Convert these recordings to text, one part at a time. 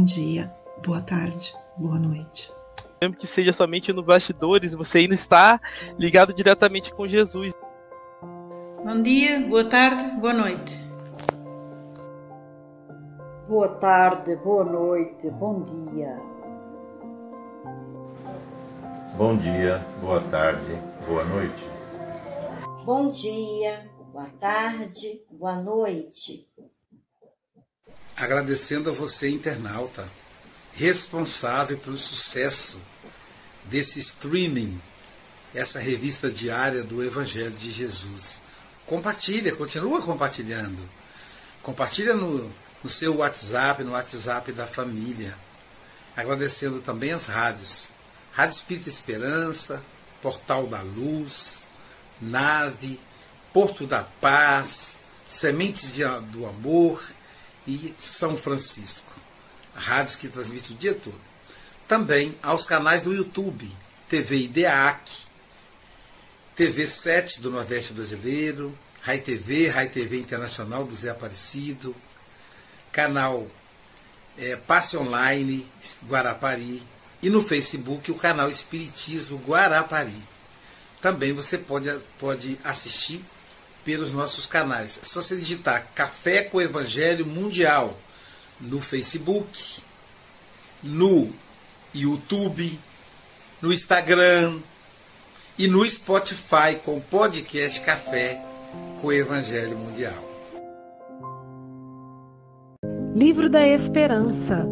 Bom dia, boa tarde, boa noite. Mesmo que seja somente no bastidores, você ainda está ligado diretamente com Jesus. Bom dia, boa tarde, boa noite. Boa tarde, boa noite, bom dia. Bom dia, boa tarde, boa noite. Bom dia, boa tarde, boa noite. Agradecendo a você, internauta, responsável pelo sucesso desse streaming, essa revista diária do Evangelho de Jesus. Compartilha, continua compartilhando. Compartilha no, no seu WhatsApp, no WhatsApp da família. Agradecendo também as rádios. Rádio Espírita Esperança, Portal da Luz, Nave, Porto da Paz, Sementes do Amor e São Francisco. Rádios que transmitem o dia todo. Também aos canais do YouTube, TV IDEAC, TV 7 do Nordeste Brasileiro, Rai TV, Rai TV Internacional do Zé Aparecido, canal é, Passe Online Guarapari e no Facebook o canal Espiritismo Guarapari. Também você pode, pode assistir pelos nossos canais. É só você digitar Café com Evangelho Mundial no Facebook, no YouTube, no Instagram e no Spotify com o podcast Café com o Evangelho Mundial. Livro da Esperança,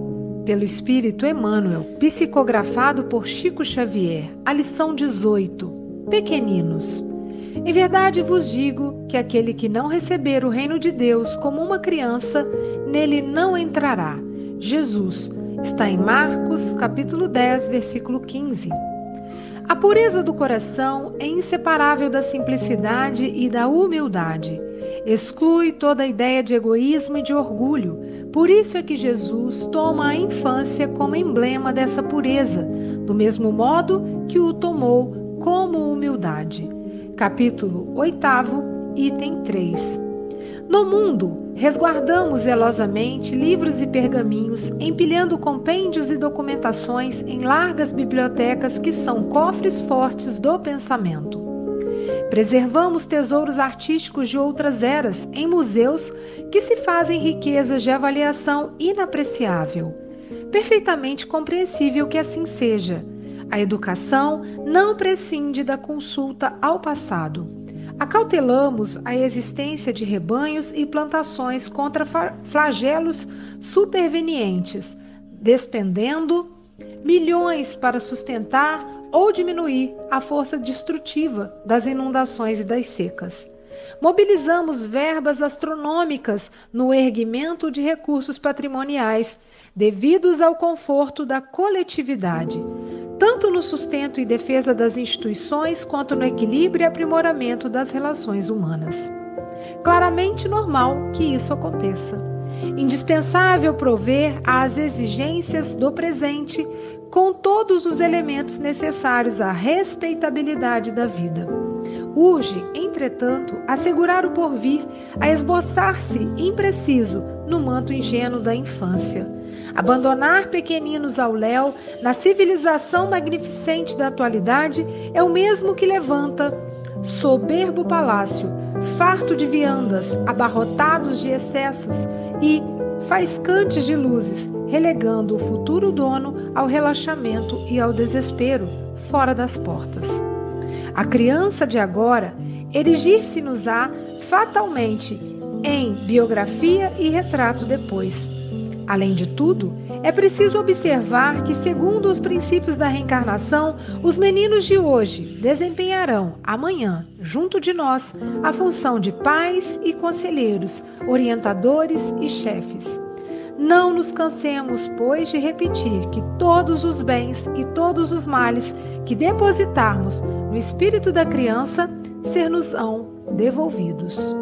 pelo Espírito Emmanuel, psicografado por Chico Xavier, a lição 18. Pequeninos. Em verdade vos digo que aquele que não receber o reino de Deus como uma criança, nele não entrará. Jesus está em Marcos, capítulo 10, versículo 15. A pureza do coração é inseparável da simplicidade e da humildade. Exclui toda ideia de egoísmo e de orgulho. Por isso é que Jesus toma a infância como emblema dessa pureza, do mesmo modo que o tomou como humildade capítulo 8, item 3. No mundo, resguardamos zelosamente livros e pergaminhos, empilhando compêndios e documentações em largas bibliotecas que são cofres fortes do pensamento. Preservamos tesouros artísticos de outras eras em museus que se fazem riquezas de avaliação inapreciável. Perfeitamente compreensível que assim seja a educação não prescinde da consulta ao passado. Acautelamos a existência de rebanhos e plantações contra flagelos supervenientes, despendendo milhões para sustentar ou diminuir a força destrutiva das inundações e das secas. Mobilizamos verbas astronômicas no erguimento de recursos patrimoniais devidos ao conforto da coletividade tanto no sustento e defesa das instituições quanto no equilíbrio e aprimoramento das relações humanas. Claramente normal que isso aconteça. Indispensável prover às exigências do presente com todos os elementos necessários à respeitabilidade da vida. Urge, entretanto, assegurar o porvir a esboçar-se impreciso no manto ingênuo da infância Abandonar pequeninos ao léu na civilização magnificente da atualidade é o mesmo que levanta soberbo palácio, farto de viandas, abarrotados de excessos e faiscantes de luzes, relegando o futuro dono ao relaxamento e ao desespero fora das portas. A criança de agora erigir-se-nos-á fatalmente em biografia e retrato depois Além de tudo, é preciso observar que, segundo os princípios da reencarnação, os meninos de hoje desempenharão amanhã, junto de nós, a função de pais e conselheiros, orientadores e chefes. Não nos cansemos, pois, de repetir que todos os bens e todos os males que depositarmos no espírito da criança ser-nos-ão devolvidos.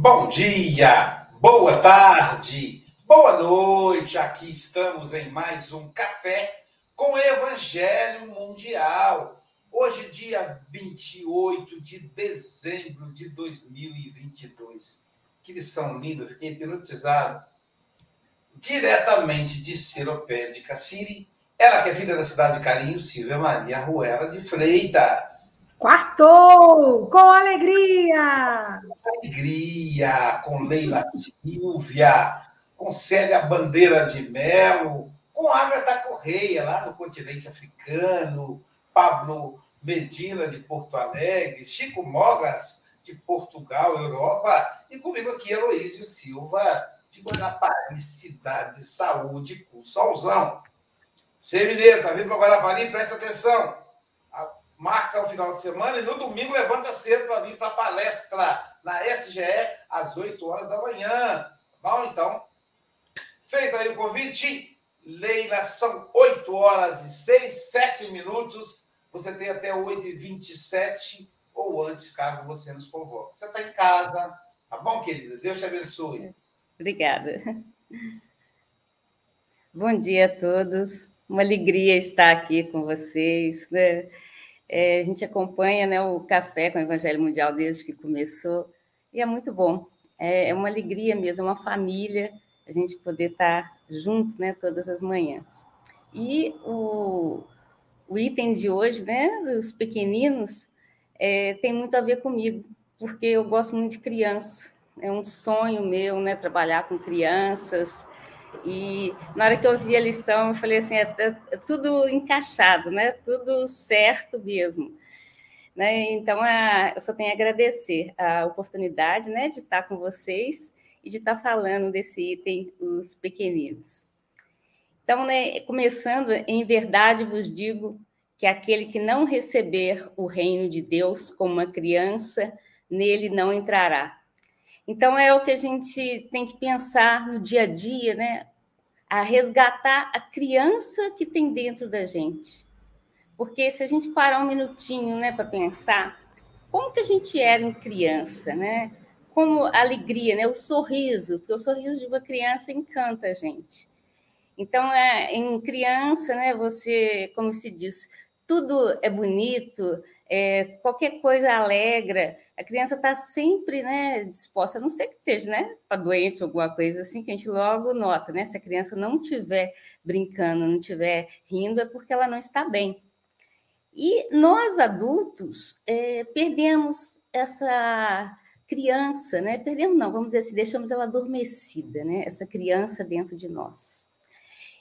Bom dia, boa tarde, boa noite. Aqui estamos em mais um café com Evangelho Mundial. Hoje, dia 28 de dezembro de 2022. Que lição linda, fiquei hipnotizado. Diretamente de Seropédica City, ela que é filha da cidade de Carinho, Silvia Maria Ruela de Freitas. Quartou! Com alegria! Alegria! Com Leila Silvia, com Célia Bandeira de Melo, com Agatha Correia, lá do continente africano, Pablo Medina, de Porto Alegre, Chico Mogas, de Portugal, Europa, e comigo aqui, Heloísio Silva, de Guarapari, Cidade Saúde, com Solzão. Você, mineiro, tá vindo para Guarapari? Presta atenção. Marca o final de semana e no domingo levanta cedo para vir para a palestra na SGE às 8 horas da manhã. Bom, então, feito aí o convite, Leila, são 8 horas e 6, 7 minutos. Você tem até 8 e 27 ou antes, caso você nos convoque. Você está em casa, tá bom, querida? Deus te abençoe. Obrigada. Bom dia a todos. Uma alegria estar aqui com vocês. Né? É, a gente acompanha né, o Café com o Evangelho Mundial desde que começou e é muito bom. É, é uma alegria mesmo, é uma família a gente poder estar juntos né, todas as manhãs. E o, o item de hoje, né, dos pequeninos, é, tem muito a ver comigo, porque eu gosto muito de criança. É um sonho meu, né, trabalhar com crianças. E na hora que eu vi a lição, eu falei assim, é, é, é tudo encaixado, né, tudo certo mesmo. Né? Então, a, eu só tenho a agradecer a oportunidade né, de estar com vocês e de estar falando desse item, os pequeninos. Então, né, começando, em verdade vos digo que aquele que não receber o reino de Deus como uma criança, nele não entrará. Então, é o que a gente tem que pensar no dia a dia, né? A resgatar a criança que tem dentro da gente. Porque se a gente parar um minutinho, né, para pensar, como que a gente era em criança, né? como a alegria, né? o sorriso, porque o sorriso de uma criança encanta a gente. Então, é, em criança, né, você, como se diz, tudo é bonito, é, qualquer coisa alegra, a criança está sempre né, disposta, a não ser que esteja né, para doente ou alguma coisa assim, que a gente logo nota, né? Se a criança não estiver brincando, não estiver rindo, é porque ela não está bem. E nós, adultos, é, perdemos essa criança, né? Perdemos não, vamos dizer assim, deixamos ela adormecida, né? Essa criança dentro de nós.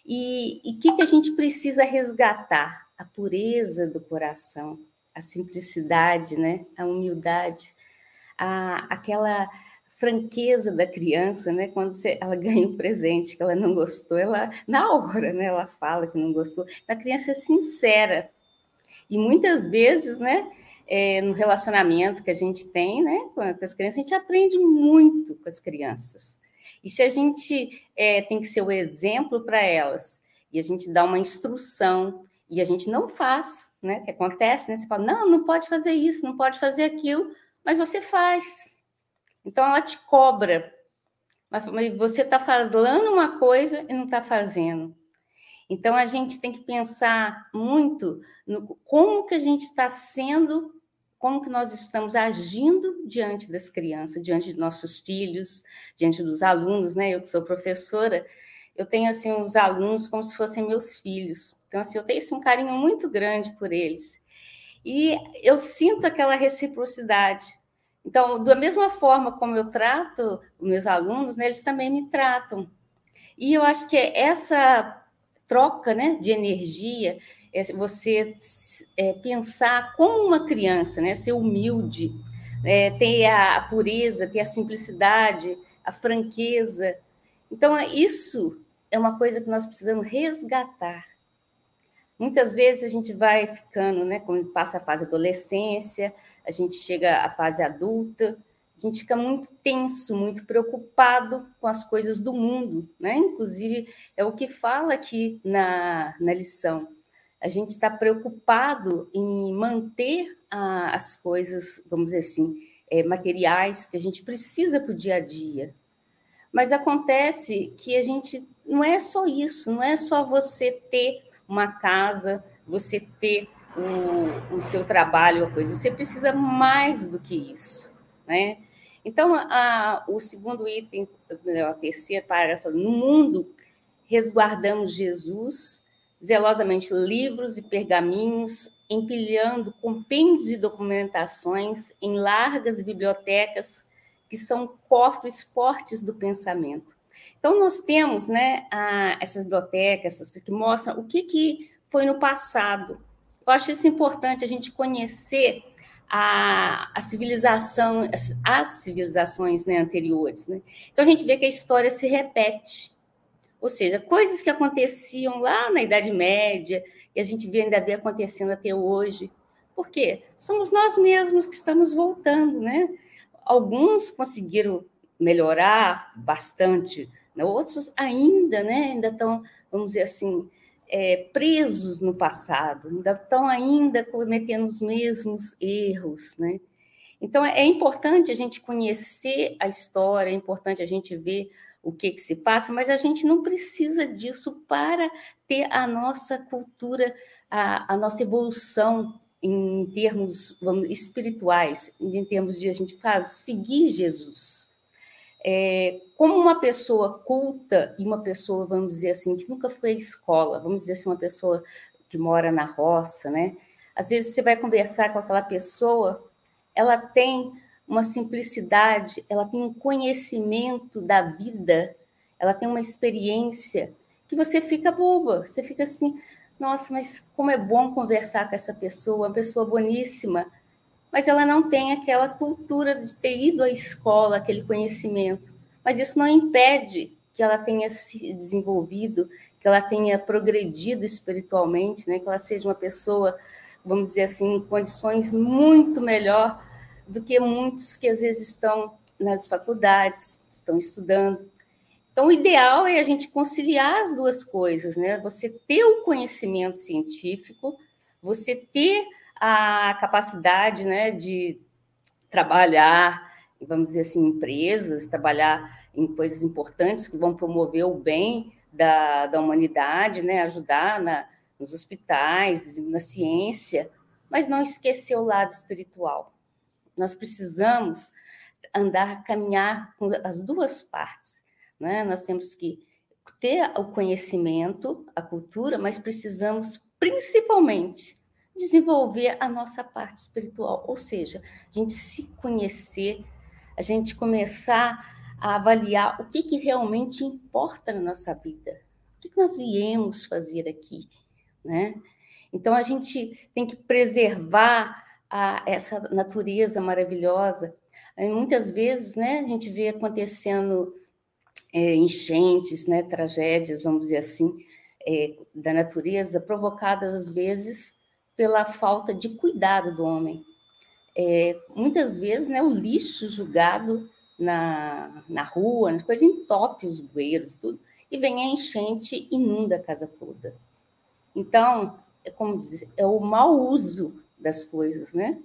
E o que, que a gente precisa resgatar? A pureza do coração, a simplicidade, né? A humildade, a, aquela franqueza da criança, né? Quando você, ela ganha um presente que ela não gostou, ela na hora, né? Ela fala que não gostou. A criança é sincera e muitas vezes, né? é, no relacionamento que a gente tem né, com as crianças, a gente aprende muito com as crianças. E se a gente é, tem que ser o exemplo para elas, e a gente dá uma instrução, e a gente não faz, né? Que acontece, né? Você fala, não, não pode fazer isso, não pode fazer aquilo, mas você faz. Então ela te cobra. Mas você está falando uma coisa e não está fazendo. Então a gente tem que pensar muito no como que a gente está sendo como que nós estamos agindo diante das crianças, diante de nossos filhos, diante dos alunos, né? Eu que sou professora, eu tenho assim os alunos como se fossem meus filhos. Então assim, eu tenho assim, um carinho muito grande por eles. E eu sinto aquela reciprocidade. Então, da mesma forma como eu trato os meus alunos, né, eles também me tratam. E eu acho que essa troca, né, de energia, é você é, pensar como uma criança, né? ser humilde, é, ter a pureza, ter a simplicidade, a franqueza. Então, isso é uma coisa que nós precisamos resgatar. Muitas vezes a gente vai ficando, né, quando passa a fase adolescência, a gente chega à fase adulta, a gente fica muito tenso, muito preocupado com as coisas do mundo, né? Inclusive, é o que fala aqui na, na lição a gente está preocupado em manter ah, as coisas, vamos dizer assim, é, materiais que a gente precisa para o dia a dia. Mas acontece que a gente não é só isso, não é só você ter uma casa, você ter o, o seu trabalho, a coisa. Você precisa mais do que isso, né? Então, a, o segundo item, a terceira parágrafo, no mundo resguardamos Jesus, zelosamente livros e pergaminhos, empilhando compêndios e documentações em largas bibliotecas que são cofres fortes do pensamento. Então, nós temos né, a, essas bibliotecas essas, que mostram o que, que foi no passado. Eu acho isso importante, a gente conhecer a, a civilização, as, as civilizações né, anteriores. Né? Então, a gente vê que a história se repete. Ou seja, coisas que aconteciam lá na Idade Média, e a gente vê ainda vê acontecendo até hoje. Por quê? Somos nós mesmos que estamos voltando, né? Alguns conseguiram melhorar bastante, né? outros ainda, né? Ainda estão, vamos dizer assim, é, presos no passado, ainda estão ainda cometendo os mesmos erros, né? Então é importante a gente conhecer a história, é importante a gente ver o que, que se passa, mas a gente não precisa disso para ter a nossa cultura, a, a nossa evolução em termos vamos, espirituais, em termos de a gente faz, seguir Jesus. É, como uma pessoa culta e uma pessoa, vamos dizer assim, que nunca foi à escola, vamos dizer assim, uma pessoa que mora na roça, né? Às vezes você vai conversar com aquela pessoa, ela tem uma simplicidade, ela tem um conhecimento da vida, ela tem uma experiência que você fica boba, você fica assim, nossa, mas como é bom conversar com essa pessoa, uma pessoa boníssima, mas ela não tem aquela cultura de ter ido à escola, aquele conhecimento. Mas isso não impede que ela tenha se desenvolvido, que ela tenha progredido espiritualmente, né? que ela seja uma pessoa, vamos dizer assim, em condições muito melhor do que muitos que às vezes estão nas faculdades, estão estudando. Então, o ideal é a gente conciliar as duas coisas, né? Você ter o conhecimento científico, você ter a capacidade né, de trabalhar, vamos dizer assim, em empresas, trabalhar em coisas importantes que vão promover o bem da, da humanidade, né, ajudar na, nos hospitais, na ciência, mas não esquecer o lado espiritual. Nós precisamos andar, caminhar com as duas partes. Né? Nós temos que ter o conhecimento, a cultura, mas precisamos principalmente desenvolver a nossa parte espiritual, ou seja, a gente se conhecer, a gente começar a avaliar o que, que realmente importa na nossa vida, o que, que nós viemos fazer aqui, né? Então a gente tem que preservar a, essa natureza maravilhosa. E muitas vezes, né, a gente vê acontecendo é, enchentes, né, tragédias, vamos dizer assim, é, da natureza, provocadas às vezes pela falta de cuidado do homem. É, muitas vezes, né, o lixo julgado na, na rua, as coisas entope os bueiros, tudo, e vem a enchente inunda a casa toda. Então, é como dizer, é o mau uso das coisas, né?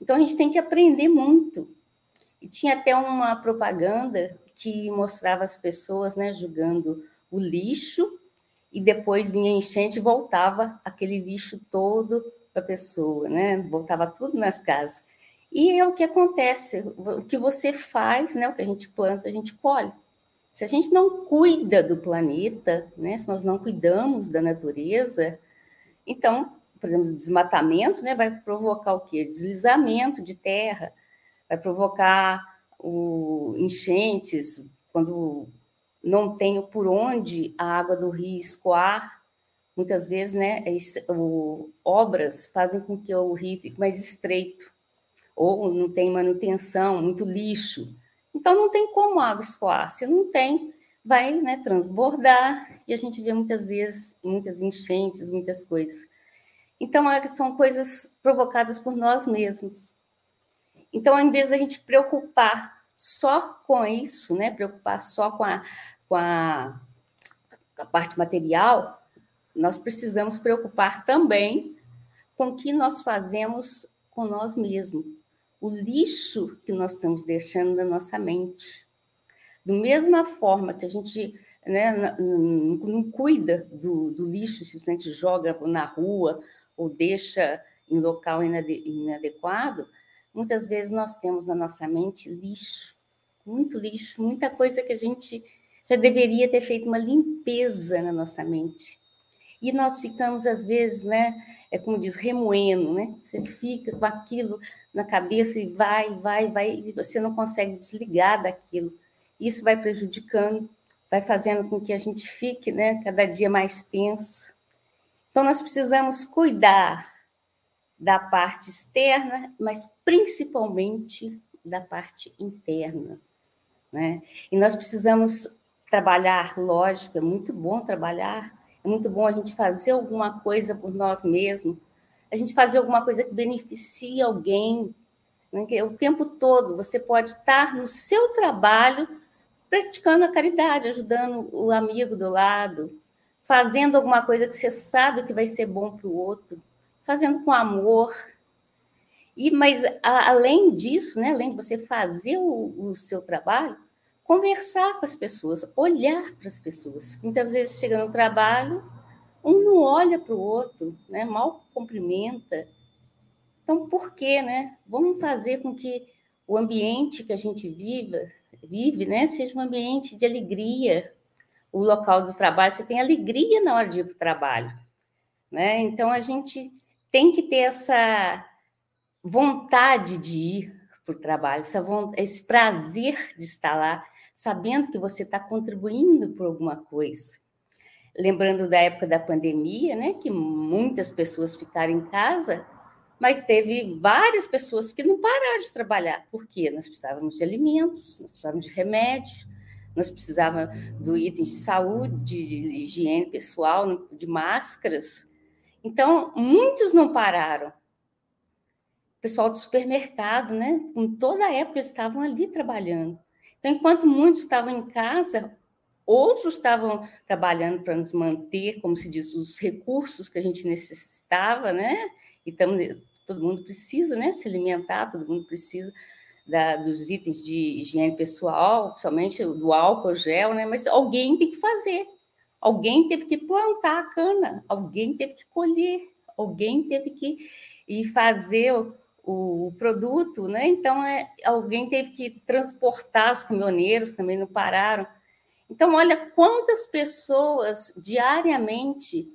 Então a gente tem que aprender muito. E tinha até uma propaganda que mostrava as pessoas, né, julgando o lixo e depois vinha enchente e voltava aquele lixo todo para a pessoa, né? Voltava tudo nas casas. E é o que acontece, o que você faz, né? O que a gente planta, a gente colhe. Se a gente não cuida do planeta, né? Se nós não cuidamos da natureza, então, por exemplo, desmatamento, né? Vai provocar o quê? Deslizamento de terra, vai provocar o enchentes quando não tem por onde a água do rio escoar, muitas vezes, né, o, obras fazem com que o rio fique mais estreito, ou não tem manutenção, muito lixo. Então, não tem como a água escoar. Se não tem, vai né, transbordar, e a gente vê muitas vezes muitas enchentes, muitas coisas. Então, são coisas provocadas por nós mesmos. Então, em vez da gente preocupar só com isso, né? Preocupar só com a, com a, a parte material, nós precisamos preocupar também com o que nós fazemos com nós mesmos, o lixo que nós estamos deixando na nossa mente. Da mesma forma que a gente né, não, não cuida do, do, lixo, simplesmente joga na rua ou deixa em local inadequado, muitas vezes nós temos na nossa mente lixo, muito lixo, muita coisa que a gente já deveria ter feito uma limpeza na nossa mente. E nós ficamos, às vezes, né, é como diz, remoendo, né? Você fica com aquilo na cabeça e vai, vai, vai, e você não consegue desligar daquilo. Isso vai prejudicando, vai fazendo com que a gente fique, né, cada dia mais tenso. Então, nós precisamos cuidar da parte externa, mas principalmente da parte interna. Né? E nós precisamos trabalhar, lógico, é muito bom trabalhar, é muito bom a gente fazer alguma coisa por nós mesmos, a gente fazer alguma coisa que beneficie alguém. Né? O tempo todo você pode estar no seu trabalho praticando a caridade, ajudando o amigo do lado, fazendo alguma coisa que você sabe que vai ser bom para o outro fazendo com amor. E mas a, além disso, né, além de você fazer o, o, seu trabalho, conversar com as pessoas, olhar para as pessoas. Muitas vezes chega no trabalho, um não olha para o outro, né, mal cumprimenta. Então, por quê, né? Vamos fazer com que o ambiente que a gente viva, vive, né, seja um ambiente de alegria. O local do trabalho, você tem alegria na hora de ir para o trabalho, né? Então a gente tem que ter essa vontade de ir para o trabalho, esse prazer de estar lá, sabendo que você está contribuindo por alguma coisa. Lembrando da época da pandemia, né, que muitas pessoas ficaram em casa, mas teve várias pessoas que não pararam de trabalhar. Por quê? Nós precisávamos de alimentos, nós precisávamos de remédio, nós precisávamos do item de saúde, de higiene pessoal, de máscaras. Então, muitos não pararam. O pessoal do supermercado, né? Toda a época, estavam ali trabalhando. Então, enquanto muitos estavam em casa, outros estavam trabalhando para nos manter, como se diz, os recursos que a gente necessitava, né? E todo mundo precisa, né? Se alimentar, todo mundo precisa da, dos itens de higiene pessoal, principalmente do álcool gel, né? Mas alguém tem que fazer. Alguém teve que plantar a cana, alguém teve que colher, alguém teve que ir fazer o, o produto, né? Então, é, alguém teve que transportar, os caminhoneiros também não pararam. Então, olha quantas pessoas diariamente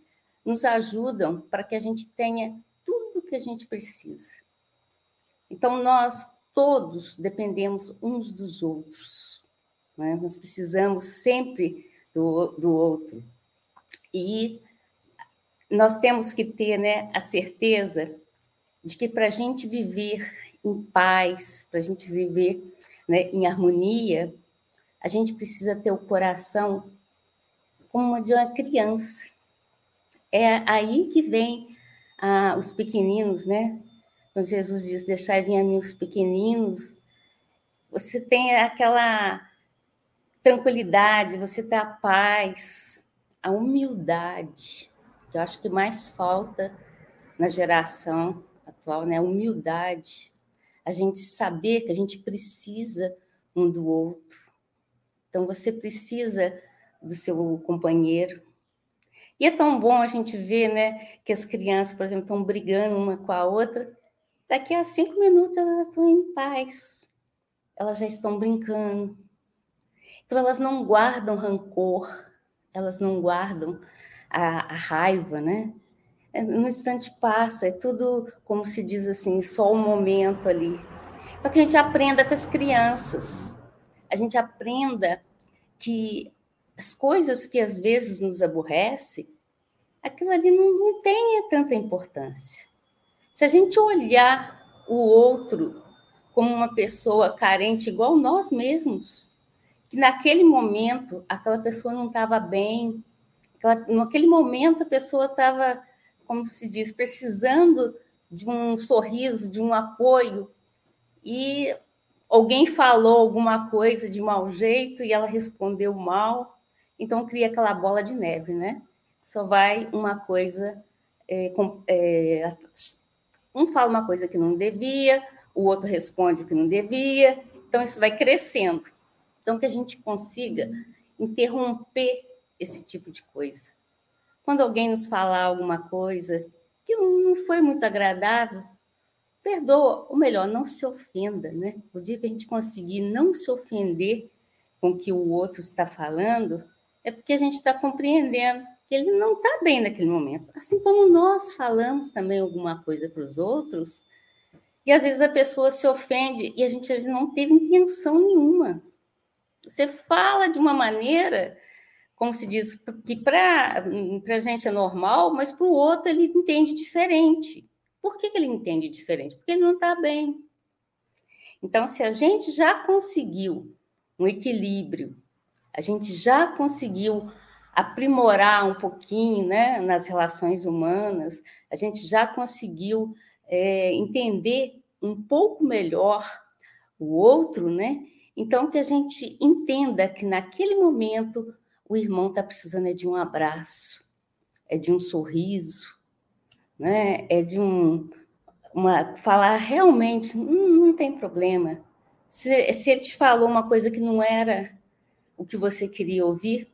nos ajudam para que a gente tenha tudo o que a gente precisa. Então, nós todos dependemos uns dos outros. Né? Nós precisamos sempre do, do outro. E nós temos que ter né, a certeza de que para a gente viver em paz, para a gente viver né, em harmonia, a gente precisa ter o coração como de uma criança. É aí que vem ah, os pequeninos, né? Quando Jesus diz: Deixai vir a mim os pequeninos, você tem aquela tranquilidade, você ter a paz, a humildade, que eu acho que mais falta na geração atual, né? Humildade, a gente saber que a gente precisa um do outro. Então você precisa do seu companheiro. E é tão bom a gente ver, né, que as crianças, por exemplo, estão brigando uma com a outra. Daqui a cinco minutos elas estão em paz. Elas já estão brincando, então, elas não guardam rancor, elas não guardam a, a raiva, né? É, no instante passa, é tudo, como se diz assim, só um momento ali. Para que a gente aprenda com as crianças, a gente aprenda que as coisas que às vezes nos aborrecem, aquilo ali não, não tem tanta importância. Se a gente olhar o outro como uma pessoa carente igual nós mesmos, que naquele momento aquela pessoa não estava bem, aquela, naquele momento a pessoa estava, como se diz, precisando de um sorriso, de um apoio, e alguém falou alguma coisa de mau jeito e ela respondeu mal, então cria aquela bola de neve, né? Só vai uma coisa. É, é, um fala uma coisa que não devia, o outro responde o que não devia, então isso vai crescendo. Então, que a gente consiga interromper esse tipo de coisa. Quando alguém nos falar alguma coisa que não foi muito agradável, perdoa, ou melhor, não se ofenda, né? O dia que a gente conseguir não se ofender com o que o outro está falando, é porque a gente está compreendendo que ele não está bem naquele momento. Assim como nós falamos também alguma coisa para os outros, e às vezes a pessoa se ofende e a gente às vezes não teve intenção nenhuma. Você fala de uma maneira, como se diz, que para a gente é normal, mas para o outro ele entende diferente. Por que, que ele entende diferente? Porque ele não está bem. Então, se a gente já conseguiu um equilíbrio, a gente já conseguiu aprimorar um pouquinho né, nas relações humanas, a gente já conseguiu é, entender um pouco melhor o outro, né? Então, que a gente entenda que naquele momento o irmão está precisando é de um abraço, é de um sorriso, né? é de um, uma, falar realmente, não, não tem problema. Se, se ele te falou uma coisa que não era o que você queria ouvir,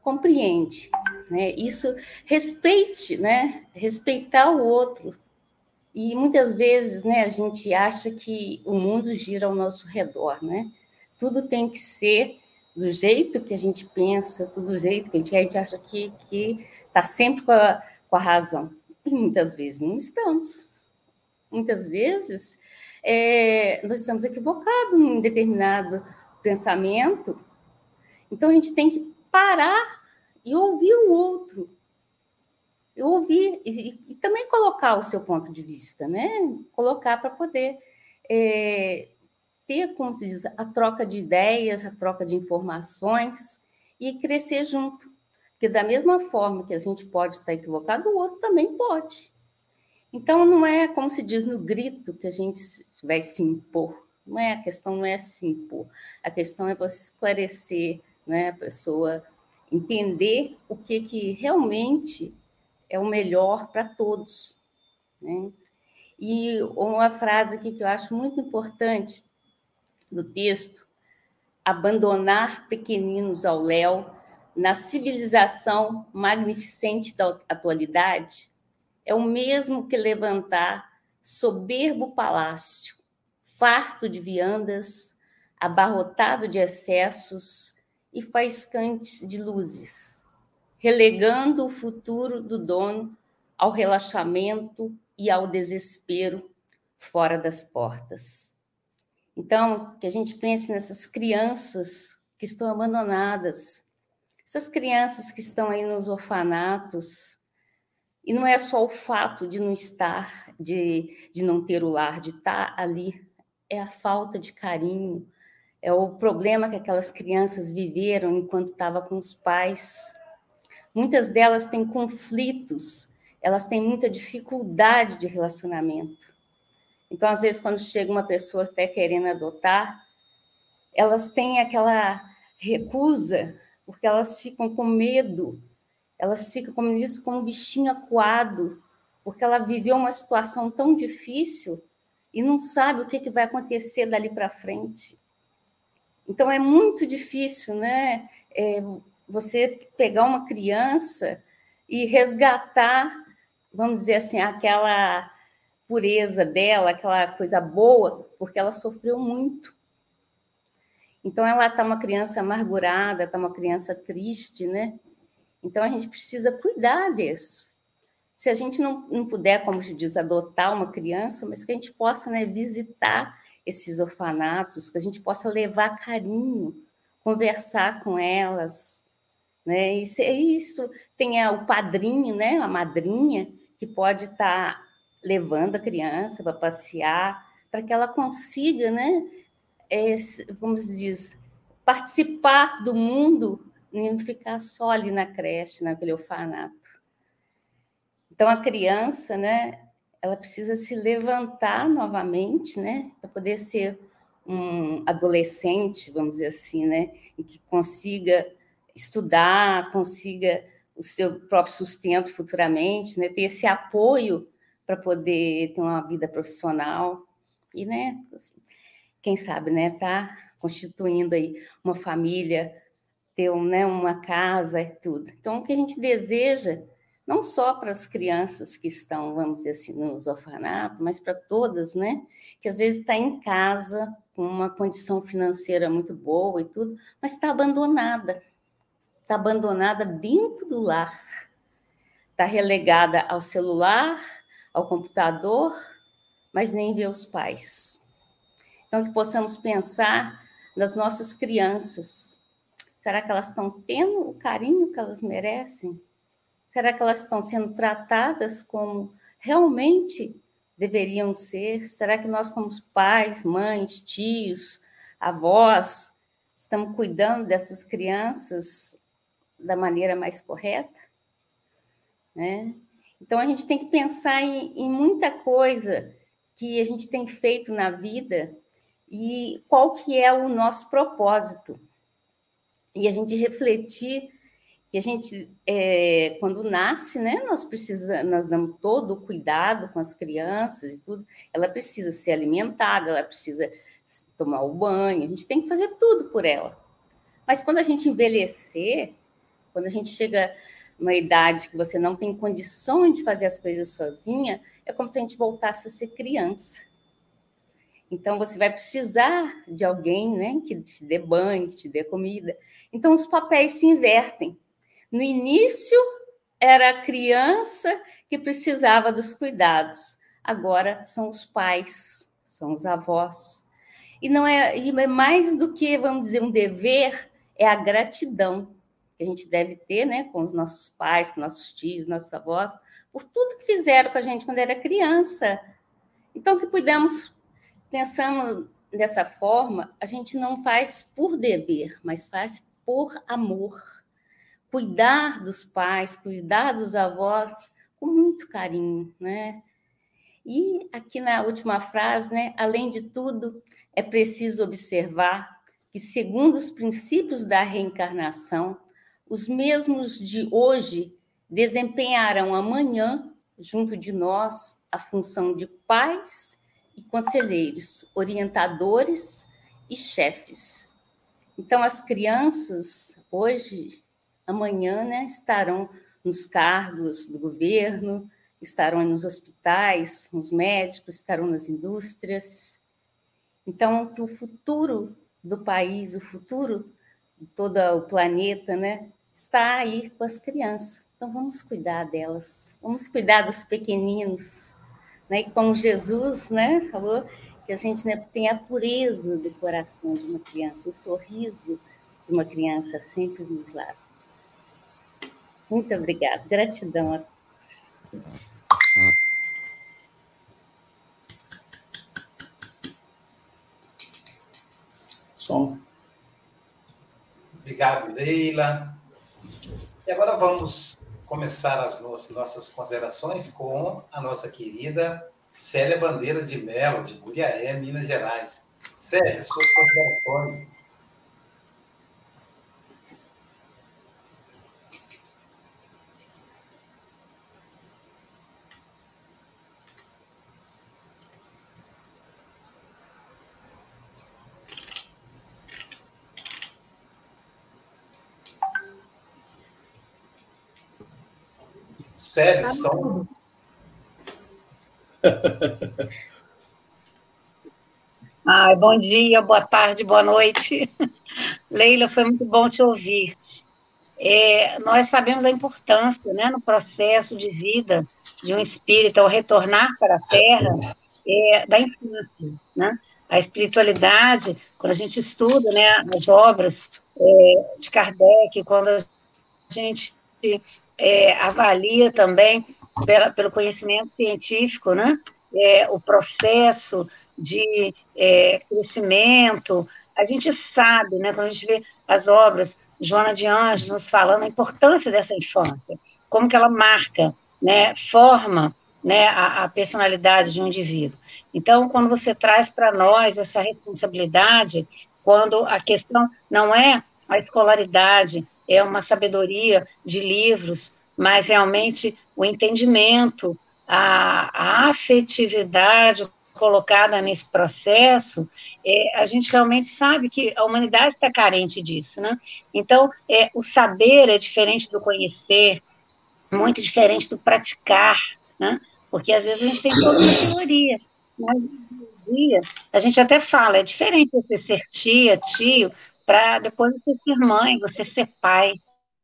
compreende, né? Isso respeite, né? Respeitar o outro. E muitas vezes, né, a gente acha que o mundo gira ao nosso redor, né? Tudo tem que ser do jeito que a gente pensa, do jeito que a gente, a gente acha que que está sempre com a, com a razão. E muitas vezes não estamos. Muitas vezes é, nós estamos equivocados em determinado pensamento. Então a gente tem que parar e ouvir o outro. E ouvir e, e também colocar o seu ponto de vista, né? Colocar para poder é, ter, como se diz, a troca de ideias, a troca de informações e crescer junto. Porque da mesma forma que a gente pode estar equivocado, o outro também pode. Então não é como se diz no grito que a gente vai se impor. Não é a questão não é se impor. A questão é você esclarecer né? A pessoa entender o que, que realmente é o melhor para todos. Né? E uma frase aqui que eu acho muito importante do texto: abandonar pequeninos ao léu na civilização magnificente da atualidade é o mesmo que levantar soberbo palácio, farto de viandas, abarrotado de excessos, e faiscantes de luzes, relegando o futuro do dono ao relaxamento e ao desespero fora das portas. Então, que a gente pense nessas crianças que estão abandonadas, essas crianças que estão aí nos orfanatos, e não é só o fato de não estar, de, de não ter o lar, de estar ali, é a falta de carinho, é o problema que aquelas crianças viveram enquanto estava com os pais. Muitas delas têm conflitos, elas têm muita dificuldade de relacionamento. Então, às vezes, quando chega uma pessoa até querendo adotar, elas têm aquela recusa, porque elas ficam com medo, elas ficam, como diz, como um bichinho acuado, porque ela viveu uma situação tão difícil e não sabe o que, que vai acontecer dali para frente. Então é muito difícil, né? É, você pegar uma criança e resgatar, vamos dizer assim, aquela pureza dela, aquela coisa boa, porque ela sofreu muito. Então ela está uma criança amargurada, está uma criança triste, né? Então a gente precisa cuidar disso. Se a gente não, não puder, como se diz, adotar uma criança, mas que a gente possa né, visitar esses orfanatos, que a gente possa levar carinho, conversar com elas, né? Isso, isso tem o padrinho, né? A madrinha que pode estar tá levando a criança para passear, para que ela consiga, né? É, como se diz, participar do mundo e não ficar só ali na creche, naquele orfanato. Então a criança, né? ela precisa se levantar novamente, né, para poder ser um adolescente, vamos dizer assim, né, que consiga estudar, consiga o seu próprio sustento futuramente, né, ter esse apoio para poder ter uma vida profissional e, né, assim, quem sabe, né, tá constituindo aí uma família ter né, uma casa e tudo. Então, o que a gente deseja, não só para as crianças que estão, vamos dizer assim, nos orfanatos, mas para todas, né? Que às vezes está em casa, com uma condição financeira muito boa e tudo, mas está abandonada. Está abandonada dentro do lar. Está relegada ao celular, ao computador, mas nem vê os pais. Então, que possamos pensar nas nossas crianças. Será que elas estão tendo o carinho que elas merecem? Será que elas estão sendo tratadas como realmente deveriam ser? Será que nós, como pais, mães, tios, avós, estamos cuidando dessas crianças da maneira mais correta? Né? Então, a gente tem que pensar em, em muita coisa que a gente tem feito na vida e qual que é o nosso propósito. E a gente refletir que a gente, é, quando nasce, né, nós precisamos, nós damos todo o cuidado com as crianças e tudo, ela precisa ser alimentada, ela precisa tomar o banho, a gente tem que fazer tudo por ela. Mas quando a gente envelhecer, quando a gente chega numa idade que você não tem condições de fazer as coisas sozinha, é como se a gente voltasse a ser criança. Então, você vai precisar de alguém né, que te dê banho, que te dê comida. Então, os papéis se invertem. No início, era a criança que precisava dos cuidados. Agora, são os pais, são os avós. E não é, e é mais do que, vamos dizer, um dever, é a gratidão que a gente deve ter né, com os nossos pais, com nossos tios, nossos avós, por tudo que fizeram com a gente quando era criança. Então, que pudermos, pensando dessa forma, a gente não faz por dever, mas faz por amor. Cuidar dos pais, cuidar dos avós com muito carinho, né? E aqui na última frase, né, além de tudo, é preciso observar que, segundo os princípios da reencarnação, os mesmos de hoje desempenharão amanhã, junto de nós, a função de pais e conselheiros, orientadores e chefes. Então, as crianças, hoje, amanhã, né, estarão nos cargos do governo, estarão nos hospitais, nos médicos, estarão nas indústrias. Então, que o futuro do país, o futuro todo o planeta, né, está aí com as crianças. Então vamos cuidar delas, vamos cuidar dos pequeninos, né? E como Jesus, né, falou que a gente né, tem a pureza do coração de uma criança, o sorriso de uma criança sempre nos lábios. Muito obrigada, gratidão a todos. Som. Obrigado, Leila. E agora vamos começar as nossas considerações com a nossa querida Célia Bandeira de Melo, de Guriaé, Minas Gerais. Célia, suas considerações. Sério, tá são. Ai, bom dia, boa tarde, boa noite. Leila, foi muito bom te ouvir. É, nós sabemos a importância, né, no processo de vida de um espírito ao retornar para a Terra, é, da infância, né? A espiritualidade, quando a gente estuda, né, as obras é, de Kardec, quando a gente é, avalia também pela, pelo conhecimento científico, né? É, o processo de é, crescimento. A gente sabe, né, quando a gente vê as obras, Joana de Anjos nos falando a importância dessa infância, como que ela marca, né, forma né, a, a personalidade de um indivíduo. Então, quando você traz para nós essa responsabilidade, quando a questão não é a escolaridade, é uma sabedoria de livros, mas realmente o entendimento, a, a afetividade colocada nesse processo, é, a gente realmente sabe que a humanidade está carente disso, né? Então, é, o saber é diferente do conhecer, muito diferente do praticar, né? Porque às vezes a gente tem toda uma teoria, mas a gente até fala, é diferente você ser tia, tio, para depois você ser mãe, você ser pai.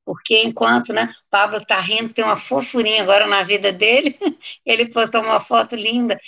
Porque enquanto, né, Pablo está rindo, tem uma fofurinha agora na vida dele, ele postou uma foto linda,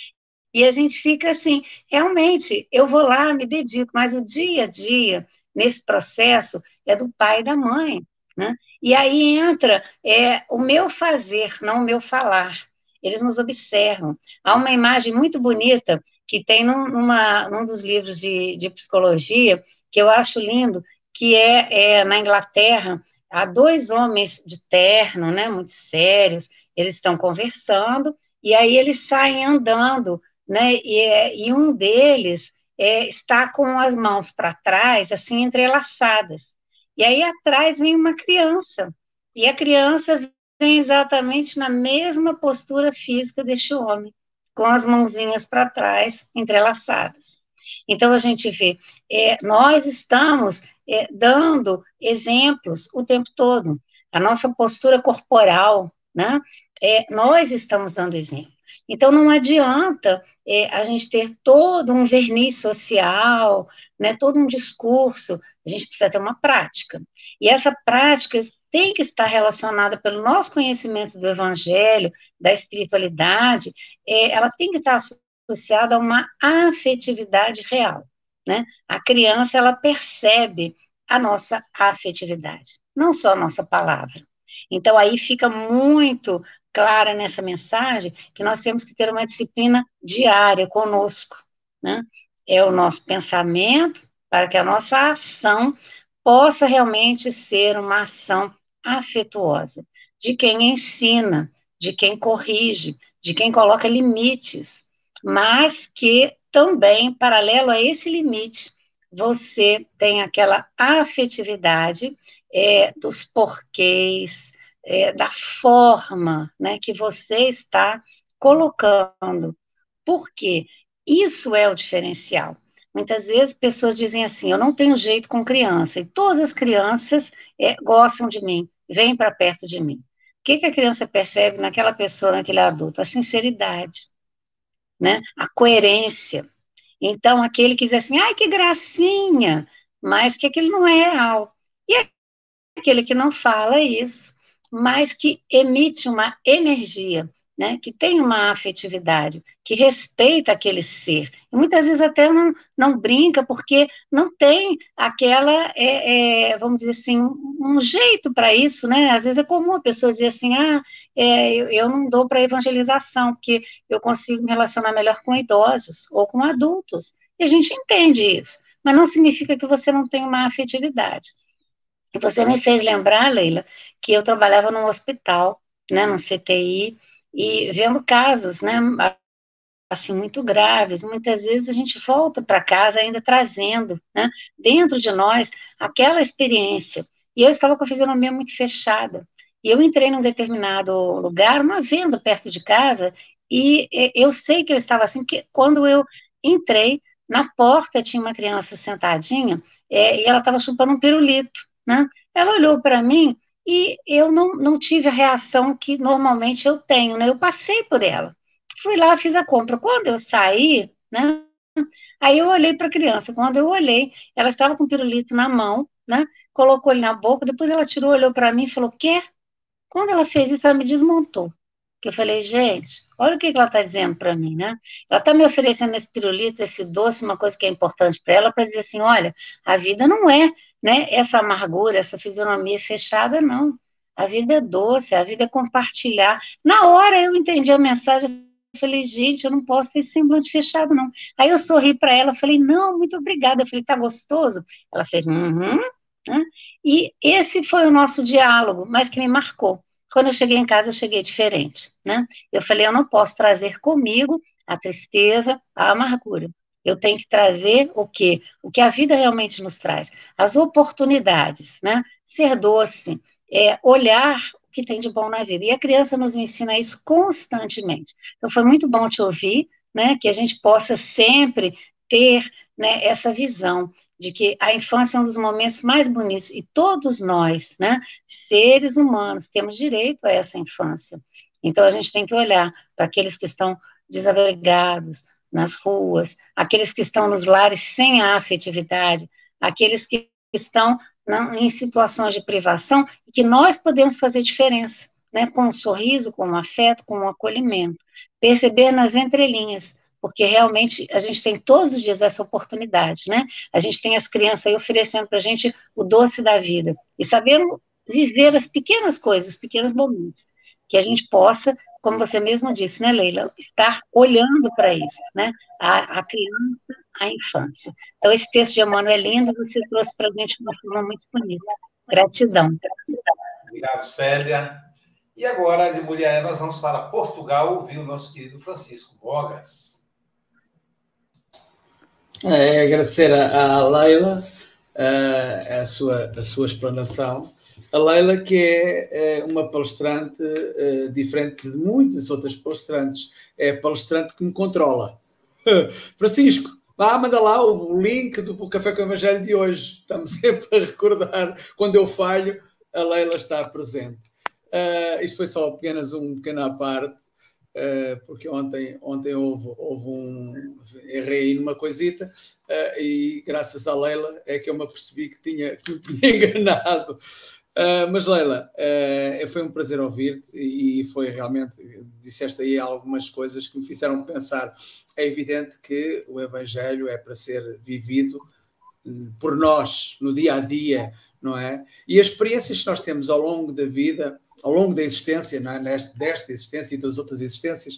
e a gente fica assim, realmente, eu vou lá, me dedico, mas o dia a dia, nesse processo, é do pai e da mãe. Né? E aí entra é, o meu fazer, não o meu falar. Eles nos observam. Há uma imagem muito bonita que tem num, numa, num dos livros de, de psicologia, que eu acho lindo, que é, é na Inglaterra, há dois homens de terno, né, muito sérios, eles estão conversando, e aí eles saem andando né? E, é, e um deles é, está com as mãos para trás, assim, entrelaçadas. E aí atrás vem uma criança, e a criança vem exatamente na mesma postura física deste homem, com as mãozinhas para trás, entrelaçadas. Então a gente vê, é, nós estamos é, dando exemplos o tempo todo. A nossa postura corporal, né? É, nós estamos dando exemplo. Então, não adianta é, a gente ter todo um verniz social, né, todo um discurso, a gente precisa ter uma prática. E essa prática tem que estar relacionada pelo nosso conhecimento do evangelho, da espiritualidade, é, ela tem que estar associada a uma afetividade real. Né? A criança, ela percebe a nossa afetividade, não só a nossa palavra. Então, aí fica muito clara nessa mensagem que nós temos que ter uma disciplina diária conosco, né? É o nosso pensamento para que a nossa ação possa realmente ser uma ação afetuosa, de quem ensina, de quem corrige, de quem coloca limites, mas que também, paralelo a esse limite, você tem aquela afetividade é, dos porquês, é, da forma né, que você está colocando. Por quê? Isso é o diferencial. Muitas vezes pessoas dizem assim: eu não tenho jeito com criança, e todas as crianças é, gostam de mim, vêm para perto de mim. O que, que a criança percebe naquela pessoa, naquele adulto? A sinceridade, né? a coerência. Então, aquele que diz assim, ai, que gracinha, mas que aquilo não é real. E aquele que não fala isso, mas que emite uma energia, né, que tem uma afetividade, que respeita aquele ser. E muitas vezes até não, não brinca, porque não tem aquela, é, é, vamos dizer assim, um jeito para isso, né? Às vezes é comum a pessoa dizer assim, ah, é, eu, eu não dou para evangelização, porque eu consigo me relacionar melhor com idosos ou com adultos. E a gente entende isso, mas não significa que você não tem uma afetividade. Você me fez lembrar, Leila, que eu trabalhava num hospital, né, num CTI, e vendo casos, né, assim, muito graves. Muitas vezes a gente volta para casa ainda trazendo, né, dentro de nós, aquela experiência. E eu estava com a fisionomia muito fechada. E eu entrei num determinado lugar, uma venda perto de casa, e eu sei que eu estava assim, porque quando eu entrei, na porta tinha uma criança sentadinha, é, e ela estava chupando um pirulito, né? Ela olhou para mim e eu não, não tive a reação que normalmente eu tenho, né? Eu passei por ela. Fui lá, fiz a compra. Quando eu saí, né? Aí eu olhei para a criança. Quando eu olhei, ela estava com o pirulito na mão, né? Colocou ele na boca, depois ela tirou, olhou para mim e falou: "Quer?". Quando ela fez isso, ela me desmontou. Que eu falei, gente, olha o que ela está dizendo para mim, né? Ela está me oferecendo esse pirulito, esse doce, uma coisa que é importante para ela, para dizer assim: olha, a vida não é né, essa amargura, essa fisionomia fechada, não. A vida é doce, a vida é compartilhar. Na hora eu entendi a mensagem, eu falei, gente, eu não posso ter esse semblante fechado, não. Aí eu sorri para ela, falei, não, muito obrigada. Eu falei, tá gostoso? Ela fez, uhum. Né? E esse foi o nosso diálogo, mas que me marcou. Quando eu cheguei em casa, eu cheguei diferente, né? Eu falei, eu não posso trazer comigo a tristeza, a amargura. Eu tenho que trazer o quê? O que a vida realmente nos traz. As oportunidades, né? Ser doce, é, olhar o que tem de bom na vida. E a criança nos ensina isso constantemente. Então, foi muito bom te ouvir, né, que a gente possa sempre ter né, essa visão de que a infância é um dos momentos mais bonitos e todos nós, né, seres humanos, temos direito a essa infância. Então a gente tem que olhar para aqueles que estão desabrigados nas ruas, aqueles que estão nos lares sem a afetividade, aqueles que estão em situações de privação e que nós podemos fazer diferença, né, com um sorriso, com um afeto, com um acolhimento, perceber nas entrelinhas, porque realmente a gente tem todos os dias essa oportunidade, né? A gente tem as crianças aí oferecendo para a gente o doce da vida e sabendo viver as pequenas coisas, os pequenos momentos, que a gente possa, como você mesmo disse, né, Leila, estar olhando para isso, né? A, a, criança, a infância. Então, esse texto de Emmanuel é lindo, você trouxe para a gente de uma forma muito bonita. Gratidão. Obrigado, Célia. E agora, de Mulher, nós vamos para Portugal ouvir o nosso querido Francisco Bogas. É, agradecer a, a Leila a, a, sua, a sua explanação. A Leila, que é, é uma palestrante é, diferente de muitas outras palestrantes, é a palestrante que me controla. Francisco, vá, manda lá o link do Café com o Evangelho de hoje. Estamos sempre a recordar, quando eu falho, a Leila está presente. Uh, isto foi só apenas um pequeno à parte, porque ontem, ontem houve, houve um. Errei numa coisita, uh, e graças à Leila é que eu me apercebi que, tinha, que me tinha enganado. Uh, mas Leila, foi um prazer ouvir-te e foi realmente, disseste aí algumas coisas que me fizeram pensar. É evidente que o Evangelho é para ser vivido hum, por nós, no dia a dia, não é? E as experiências que nós temos ao longo da vida ao longo da existência, é? Neste, desta existência e das outras existências,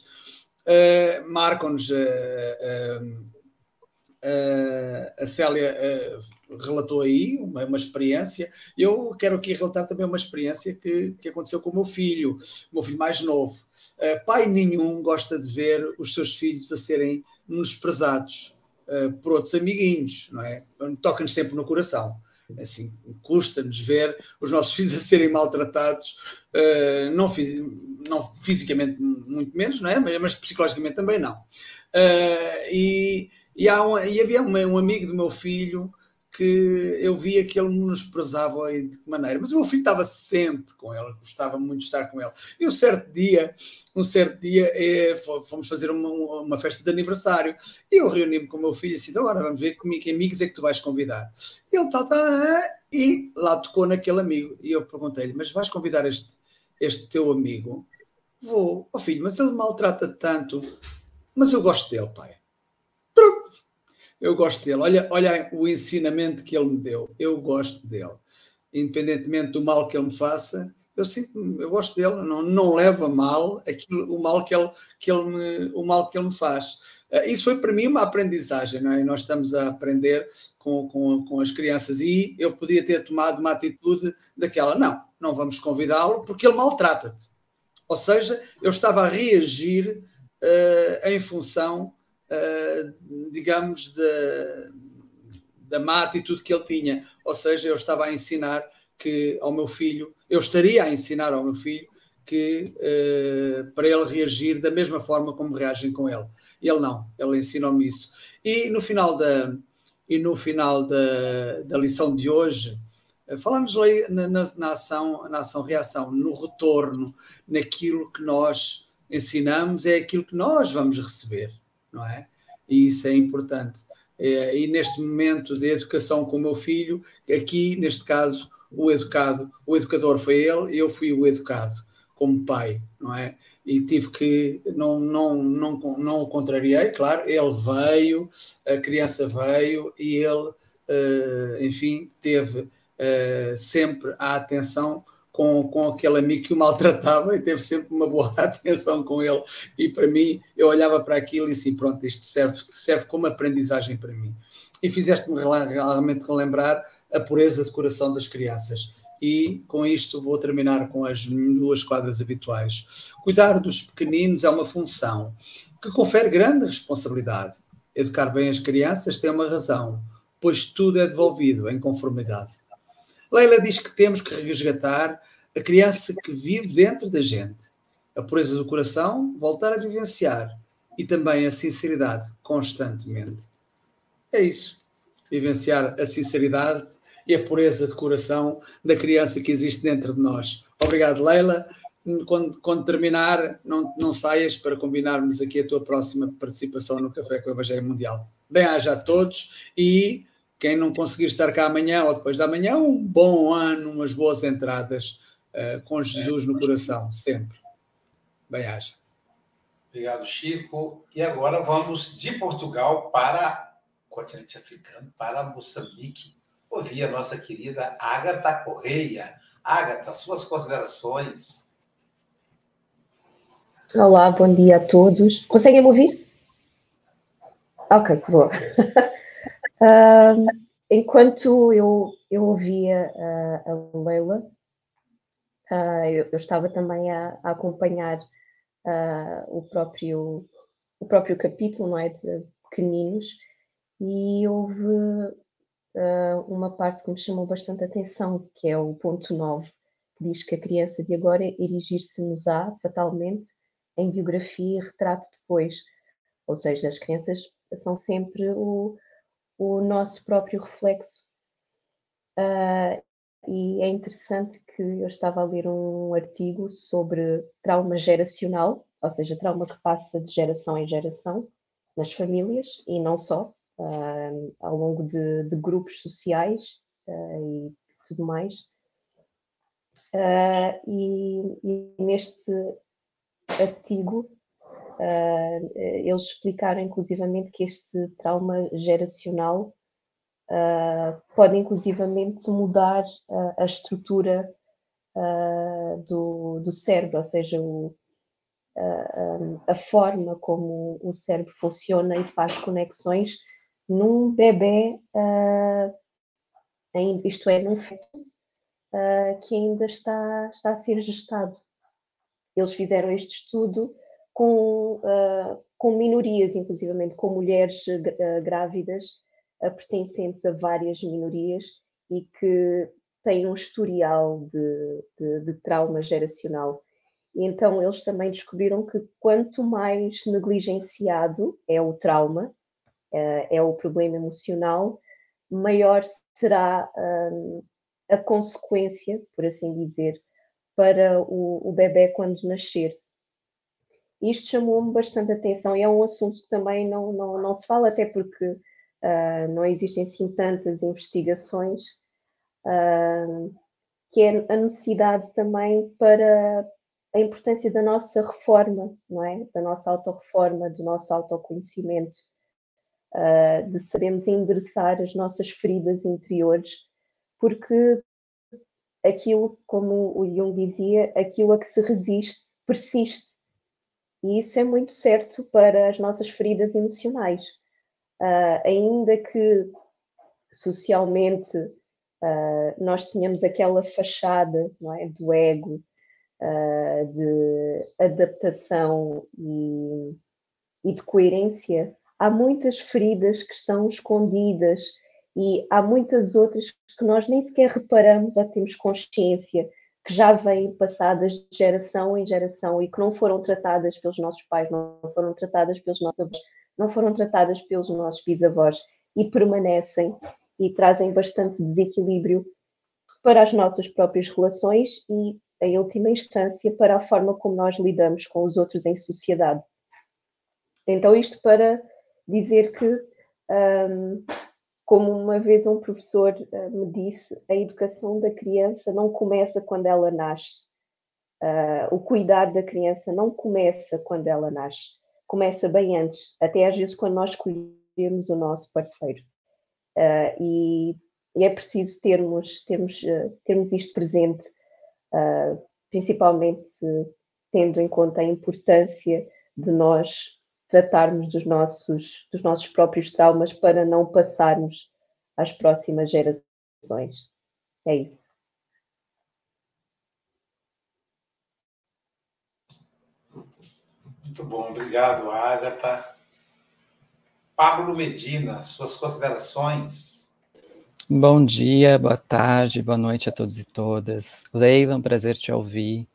uh, marcam-nos. Uh, a Célia relatou aí uma, uma, experiência. Eu quero aqui relatar também uma experiência que, que aconteceu com o meu filho, o meu filho mais novo. pai nenhum gosta de ver os seus filhos a serem menosprezados por outros amiguinhos, não é? Toca-nos sempre no coração assim, custa-nos ver os nossos filhos a serem maltratados, uh, não, não, fisicamente, muito menos, não é? mas, mas psicologicamente também não. Uh, e, e, um, e, havia um, um, amigo do meu filho que eu via que ele menosprezava de que maneira, mas o meu filho estava sempre com ele, gostava muito de estar com ele. E um certo dia, um certo dia, é, fomos fazer uma, uma, festa de aniversário e eu reuni-me com o meu filho e disse: então agora vamos ver que amigos é que tu vais convidar. E ele tal, tá, e lá tocou naquele amigo. E eu perguntei-lhe: mas vais convidar este, este teu amigo? Vou, oh filho, mas ele maltrata tanto, mas eu gosto dele, pai eu gosto dele. Olha, olha o ensinamento que ele me deu. Eu gosto dele. Independentemente do mal que ele me faça, eu sinto eu gosto dele, não, não leva mal aquilo, o mal que ele, que ele me, o mal que ele me faz. Uh, isso foi para mim uma aprendizagem, não é? Nós estamos a aprender com, com, com as crianças e eu podia ter tomado uma atitude daquela, não, não vamos convidá-lo porque ele maltrata-te. Ou seja, eu estava a reagir uh, em função uh, digamos, da, da má atitude que ele tinha. Ou seja, eu estava a ensinar que ao meu filho, eu estaria a ensinar ao meu filho que uh, para ele reagir da mesma forma como reagem com ele. Ele não, ele ensinou-me isso. E no final da, e no final da, da lição de hoje, uh, falamos na, na, na, ação, na ação-reação, no retorno, naquilo que nós ensinamos, é aquilo que nós vamos receber não é? E isso é importante. É, e neste momento de educação com o meu filho, aqui, neste caso, o educado, o educador foi ele, eu fui o educado como pai, não é? E tive que, não, não, não, não o contrariei, claro, ele veio, a criança veio e ele, uh, enfim, teve uh, sempre a atenção com, com aquele amigo que o maltratava e teve sempre uma boa atenção com ele. E para mim, eu olhava para aquilo e assim, pronto, isto serve, serve como aprendizagem para mim. E fizeste-me realmente relembrar a pureza de coração das crianças. E com isto vou terminar com as duas quadras habituais. Cuidar dos pequeninos é uma função que confere grande responsabilidade. Educar bem as crianças tem uma razão, pois tudo é devolvido em conformidade. Leila diz que temos que resgatar a criança que vive dentro da gente, a pureza do coração, voltar a vivenciar e também a sinceridade constantemente. É isso. Vivenciar a sinceridade e a pureza de coração da criança que existe dentro de nós. Obrigado, Leila. Quando, quando terminar, não, não saias para combinarmos aqui a tua próxima participação no Café com o Evangelho Mundial. Bem-aja a todos e quem não conseguir estar cá amanhã ou depois da manhã, um bom ano, umas boas entradas uh, com Jesus no coração, sempre. Bem-aja. Obrigado, Chico. E agora vamos de Portugal para o continente africano, para Moçambique, ouvir a nossa querida Agatha Correia. Agatha, suas considerações. Olá, bom dia a todos. Conseguem me ouvir? Ok, boa. uh, enquanto eu, eu ouvia uh, a Leila, uh, eu, eu, estava também a, a acompanhar o, próprio, o próprio capítulo, não é? De pequeninos, e houve uma parte que me chamou bastante atenção, que é o ponto 9, que diz que a criança de agora erigir-se-nos-á fatalmente em biografia e retrato depois. Ou seja, as crianças são sempre o, o nosso próprio reflexo. Uh, e é interessante que eu estava a ler um artigo sobre trauma geracional, ou seja, trauma que passa de geração em geração nas famílias e não só, uh, ao longo de, de grupos sociais uh, e tudo mais. E, e, neste artigo Uh, eles explicaram inclusivamente que este trauma geracional uh, pode inclusivamente mudar uh, a estrutura do, do cérebro, ou seja, o, a forma como o cérebro funciona e faz conexões num bebê, isto é, num feto que ainda está, está a ser gestado. Eles fizeram este estudo com, uh, com minorias, inclusivamente com mulheres uh, grávidas uh, pertencentes a várias minorias e que têm um historial de, de, de trauma geracional. E então eles também descobriram que quanto mais negligenciado é o trauma, é o problema emocional, maior será a consequência, por assim dizer, para o, o bebê quando nascer. Isto chamou-me bastante atenção e é um assunto que também não, não, não se fala, até porque uh, não existem assim tantas investigações, uh, que é a necessidade também para a importância da nossa reforma, não é? Da nossa autorreforma, do nosso autoconhecimento, uh, de sabermos endereçar as nossas feridas interiores, porque aquilo, como o Jung dizia, aquilo a que se resiste persiste. E isso é muito certo para as nossas feridas emocionais. Uh, ainda que socialmente uh, nós tenhamos aquela fachada não é, do ego, uh, de adaptação e, e de coerência, há muitas feridas que estão escondidas e há muitas outras que nós nem sequer reparamos ou temos consciência que já vêm passadas de geração em geração e que não foram tratadas pelos nossos pais, não foram tratadas pelos nossos avós, não foram tratadas pelos nossos bisavós e permanecem e trazem bastante desequilíbrio para as nossas próprias relações e, em última instância, para a forma como nós lidamos com os outros em sociedade. Então, isto para dizer que um, como uma vez um professor uh, me disse, a educação da criança não começa quando ela nasce. Uh, o cuidar da criança não começa quando ela nasce, começa bem antes, até às vezes quando nós escolhemos o nosso parceiro. Uh, e, e, é preciso termos, termos, termos isto presente, principalmente tendo em conta a importância de nós tratarmos dos nossos, dos nossos próprios traumas para não passarmos às próximas gerações. É isso. Muito bom, obrigado, Agatha. Pablo Medina, suas considerações. Bom dia, boa tarde, boa noite a todos e todas. Leila, um prazer te ouvir.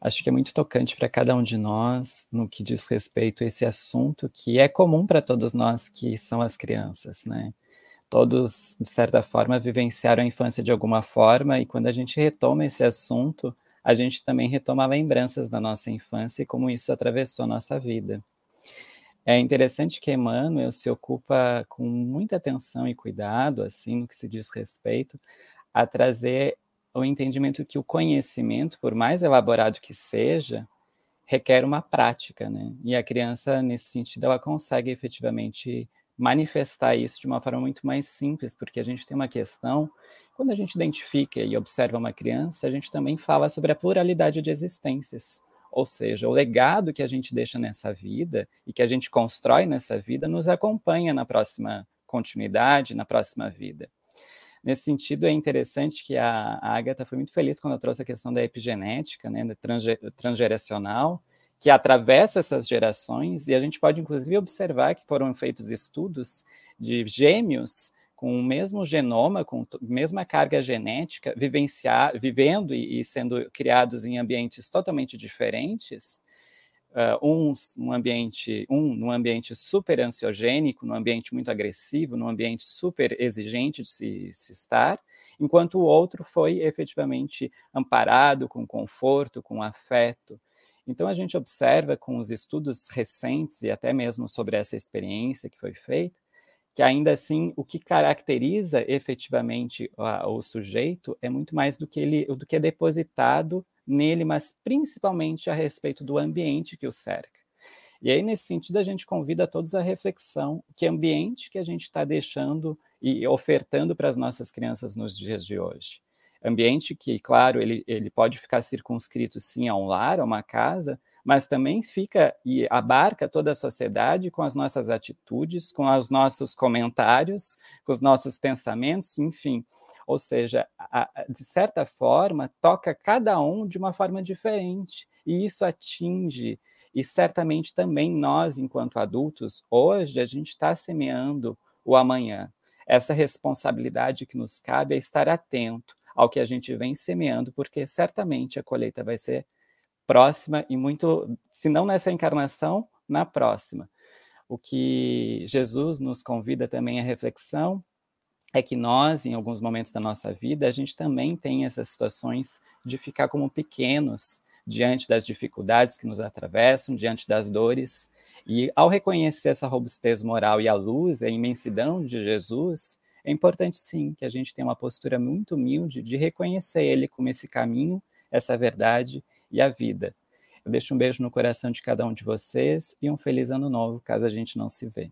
Acho que é muito tocante para cada um de nós no que diz respeito a esse assunto que é comum para todos nós que são as crianças, né? Todos, de certa forma, vivenciaram a infância de alguma forma, e quando a gente retoma esse assunto, a gente também retoma lembranças da nossa infância e como isso atravessou a nossa vida. É interessante que Emmanuel se ocupa com muita atenção e cuidado, assim, no que se diz respeito, a trazer o entendimento que o conhecimento, por mais elaborado que seja, requer uma prática, né? E a criança, nesse sentido, ela consegue efetivamente manifestar isso de uma forma muito mais simples, porque a gente tem uma questão, quando a gente identifica e observa uma criança, a gente também fala sobre a pluralidade de existências. Ou seja, o legado que a gente deixa nessa vida e que a gente constrói nessa vida nos acompanha na próxima continuidade, na próxima vida. Nesse sentido, é interessante que a, Agatha foi muito feliz quando eu trouxe a questão da epigenética, né, transgeracional, que atravessa essas gerações, e a gente pode, inclusive, observar que foram feitos estudos de gêmeos com o mesmo genoma, com mesma carga genética, vivenciar, vivendo e, e sendo criados em ambientes totalmente diferentes, uh, uns num ambiente, um num ambiente super ansiogênico, num ambiente muito agressivo, num ambiente super exigente de se, se estar, enquanto o outro foi efetivamente amparado com conforto, com afeto. Então a gente observa com os estudos recentes e até mesmo sobre essa experiência que foi feita, que ainda assim o que caracteriza efetivamente o sujeito é muito mais do que ele, do que é depositado nele, mas principalmente a respeito do ambiente que o cerca. E aí, nesse sentido, a gente convida todos a reflexão: que ambiente que a gente está deixando e ofertando para as nossas crianças nos dias de hoje? Ambiente que, claro, ele, ele pode ficar circunscrito sim a um lar, a uma casa, mas também fica e abarca toda a sociedade com as nossas atitudes, com os nossos comentários, com os nossos pensamentos, enfim ou seja, a, de certa forma, toca cada um de uma forma diferente, e isso atinge, e certamente também nós, enquanto adultos, hoje a gente está semeando o amanhã. Essa responsabilidade que nos cabe é estar atento ao que a gente vem semeando, porque certamente a colheita vai ser próxima e muito, se não nessa encarnação, na próxima. O que Jesus nos convida também à reflexão é que nós, em alguns momentos da nossa vida, a gente também tem essas situações de ficar como pequenos diante das dificuldades que nos atravessam, diante das dores. E ao reconhecer essa robustez moral e a luz, a imensidão de Jesus, é importante sim que a gente tenha uma postura muito humilde de reconhecer Ele como esse caminho, essa verdade e a vida. Eu deixo um beijo no coração de cada um de vocês e um feliz ano novo, caso a gente não se vê.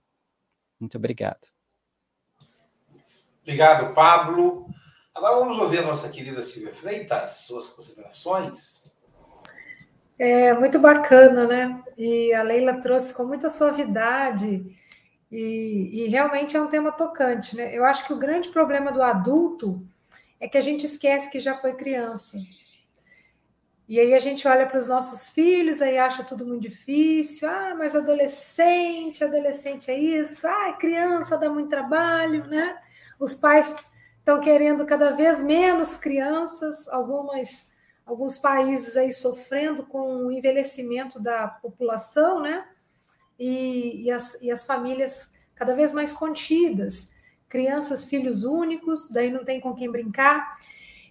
Muito obrigado. Obrigado, Pablo. Agora vamos ouvir a nossa querida Silvia Freitas, suas considerações. É muito bacana, né? E a Leila trouxe com muita suavidade e, e, realmente é um tema tocante, né? Eu acho que o grande problema do adulto é que a gente esquece que já foi criança. E aí a gente olha para os nossos filhos, aí acha tudo muito difícil. Ah, mas adolescente, adolescente é isso. Ah, criança dá muito trabalho, né? Os pais estão querendo cada vez menos crianças, algumas, alguns países aí sofrendo com o envelhecimento da população, né? E, e, as, e as famílias cada vez mais contidas, crianças, filhos únicos, daí não tem com quem brincar.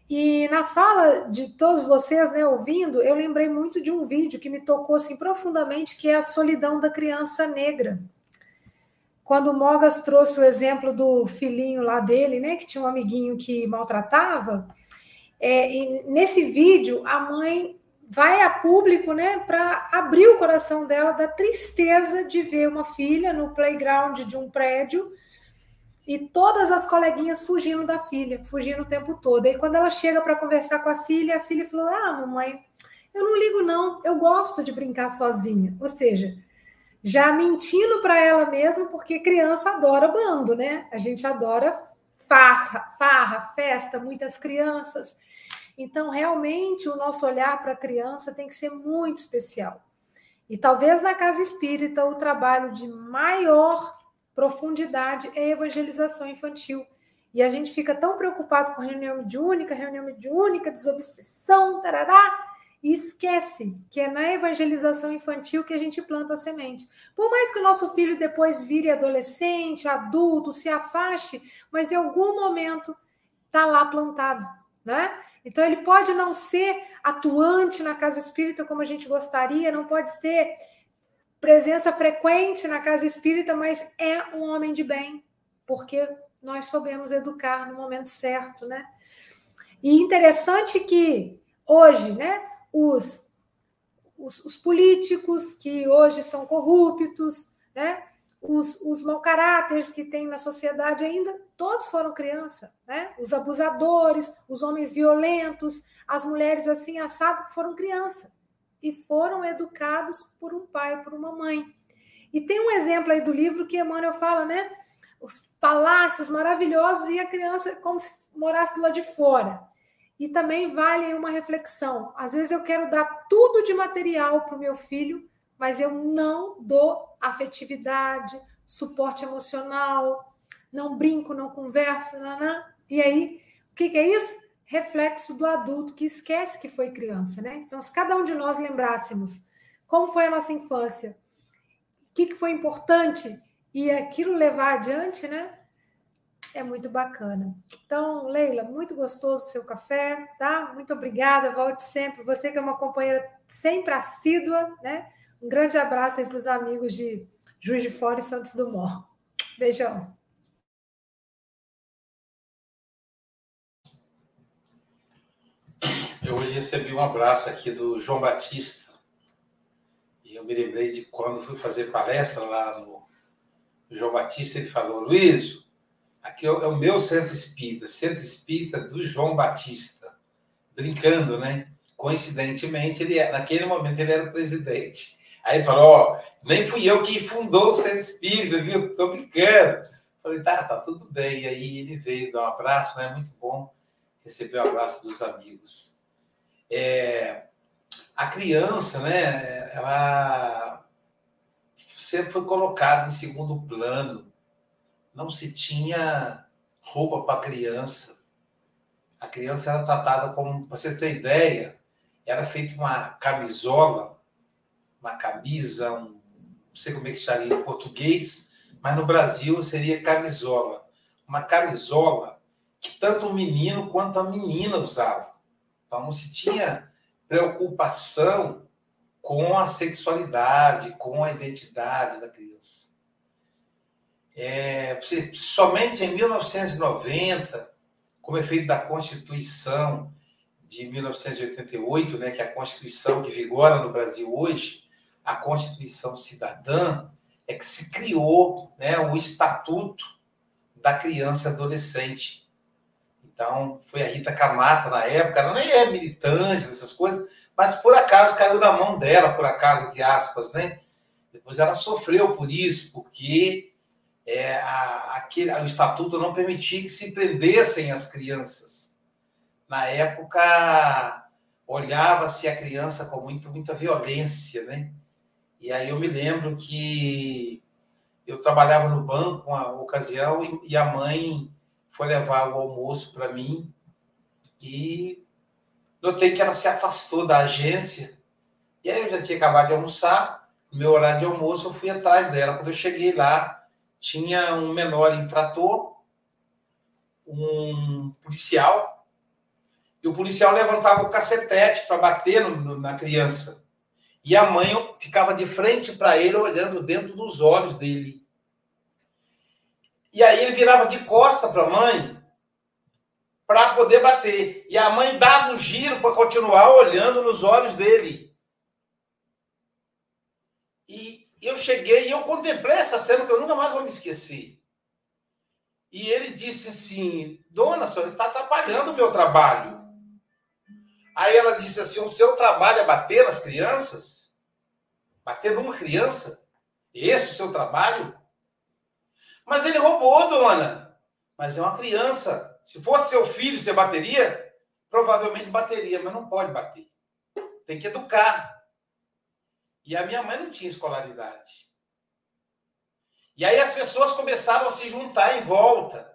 E na fala de todos vocês, né, ouvindo, eu lembrei muito de um vídeo que me tocou assim profundamente, que é a solidão da criança negra. Quando o Mogas trouxe o exemplo do filhinho lá dele, né, que tinha um amiguinho que maltratava, é, nesse vídeo a mãe vai a público, né, para abrir o coração dela da tristeza de ver uma filha no playground de um prédio e todas as coleguinhas fugindo da filha, fugindo o tempo todo. E quando ela chega para conversar com a filha, a filha falou: "Ah, mamãe, eu não ligo não, eu gosto de brincar sozinha". Ou seja, já mentindo para ela mesma, porque criança adora bando, né? A gente adora farra, farra, festa, muitas crianças. Então, realmente, o nosso olhar para a criança tem que ser muito especial. E talvez na casa espírita o trabalho de maior profundidade é a evangelização infantil. E a gente fica tão preocupado com reunião mediúnica, reunião mediúnica, desobsessão, tarará, e esquece que é na evangelização infantil que a gente planta a semente. Por mais que o nosso filho depois vire adolescente, adulto, se afaste, mas em algum momento está lá plantado, né? Então ele pode não ser atuante na casa espírita como a gente gostaria, não pode ser presença frequente na casa espírita, mas é um homem de bem, porque nós soubemos educar no momento certo, né? E interessante que hoje, né, os, os, os políticos que hoje são corruptos, né, os, os mau caráteres que tem na sociedade ainda, todos foram criança, né? Os abusadores, os homens violentos, as mulheres assim assado foram criança e foram educados por um pai, por uma mãe. E tem um exemplo aí do livro que Emmanuel fala, né? Os palácios maravilhosos e a criança como se morasse lá de fora. E também vale uma reflexão. Às vezes eu quero dar tudo de material para o meu filho, mas eu não dou afetividade, suporte emocional, não brinco, não converso, nanã. e aí, o que, que é isso? Reflexo do adulto que esquece que foi criança, né? Então, se cada um de nós lembrássemos como foi a nossa infância, o que, que foi importante e aquilo levar adiante, né? É muito bacana. Então, Leila, muito gostoso o seu café, tá? Muito obrigada, volte sempre. Você que é uma companheira sempre assídua, né? Um grande abraço aí para os amigos de Juiz de Fora e Santos Dumont. Beijão. Eu hoje recebi um abraço aqui do João Batista. E eu me lembrei de quando fui fazer palestra lá no João Batista, ele falou: Luiz, aqui é o meu centro espírita, centro espírita do João Batista. Brincando, né? Coincidentemente, ele, naquele momento ele era o presidente. Aí ele falou: Ó, nem fui eu que fundou o Centro Espírita, viu? Tô brincando. Falei: tá, tá tudo bem. E aí ele veio dar um abraço, né? Muito bom receber o abraço dos amigos. É, a criança, né? Ela sempre foi colocada em segundo plano. Não se tinha roupa para criança. A criança era tratada como, para você ter ideia, era feita uma camisola uma camisa, um, não sei como é que chamaria em português, mas no Brasil seria camisola. Uma camisola que tanto o menino quanto a menina usavam. Então não se tinha preocupação com a sexualidade, com a identidade da criança. É, somente em 1990, como efeito da Constituição de 1988, né, que é a Constituição que vigora no Brasil hoje, a Constituição Cidadã, é que se criou né, o Estatuto da Criança e Adolescente. Então, foi a Rita Camata na época, ela nem é militante dessas coisas, mas por acaso caiu na mão dela, por acaso, de aspas, né? Depois ela sofreu por isso, porque é, a, aquele, o estatuto não permitia que se prendessem as crianças. Na época, olhava-se a criança com muito, muita violência, né? E aí eu me lembro que eu trabalhava no banco uma ocasião e a mãe foi levar o almoço para mim e notei que ela se afastou da agência. E aí eu já tinha acabado de almoçar, no meu horário de almoço eu fui atrás dela. Quando eu cheguei lá, tinha um menor infrator, um policial, e o policial levantava o cacetete para bater no, no, na criança. E a mãe ficava de frente para ele, olhando dentro dos olhos dele. E aí ele virava de costa para a mãe para poder bater. E a mãe dava um giro para continuar olhando nos olhos dele. Eu cheguei e eu contemplei essa cena que eu nunca mais vou me esquecer. E ele disse assim: Dona, senhora está atrapalhando o meu trabalho. Aí ela disse assim: o seu trabalho é bater nas crianças? Bater numa criança? Esse é o seu trabalho? Mas ele roubou, dona. Mas é uma criança. Se fosse seu filho, você bateria? Provavelmente bateria, mas não pode bater. Tem que educar. E a minha mãe não tinha escolaridade. E aí as pessoas começaram a se juntar em volta.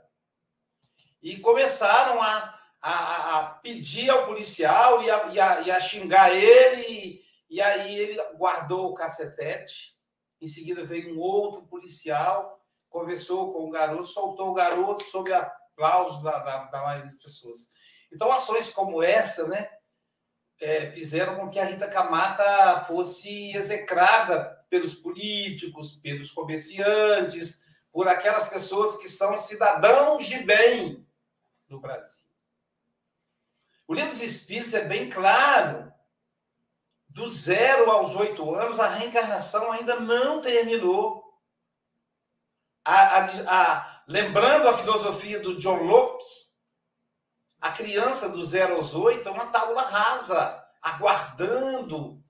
E começaram a, a, a pedir ao policial e a, e a, e a xingar ele, e, e aí ele guardou o cacetete. Em seguida veio um outro policial, conversou com o garoto, soltou o garoto sob aplausos da, da, da maioria das pessoas. Então, ações como essa, né, é, fizeram com que a Rita Camata fosse execrada pelos políticos, pelos comerciantes, por aquelas pessoas que são cidadãos de bem no Brasil. O livro dos Espíritos é bem claro. Do zero aos oito anos, a reencarnação ainda não terminou. A, a, a, lembrando a filosofia do John Locke, a criança do zero aos oito é uma tábula rasa, aguardando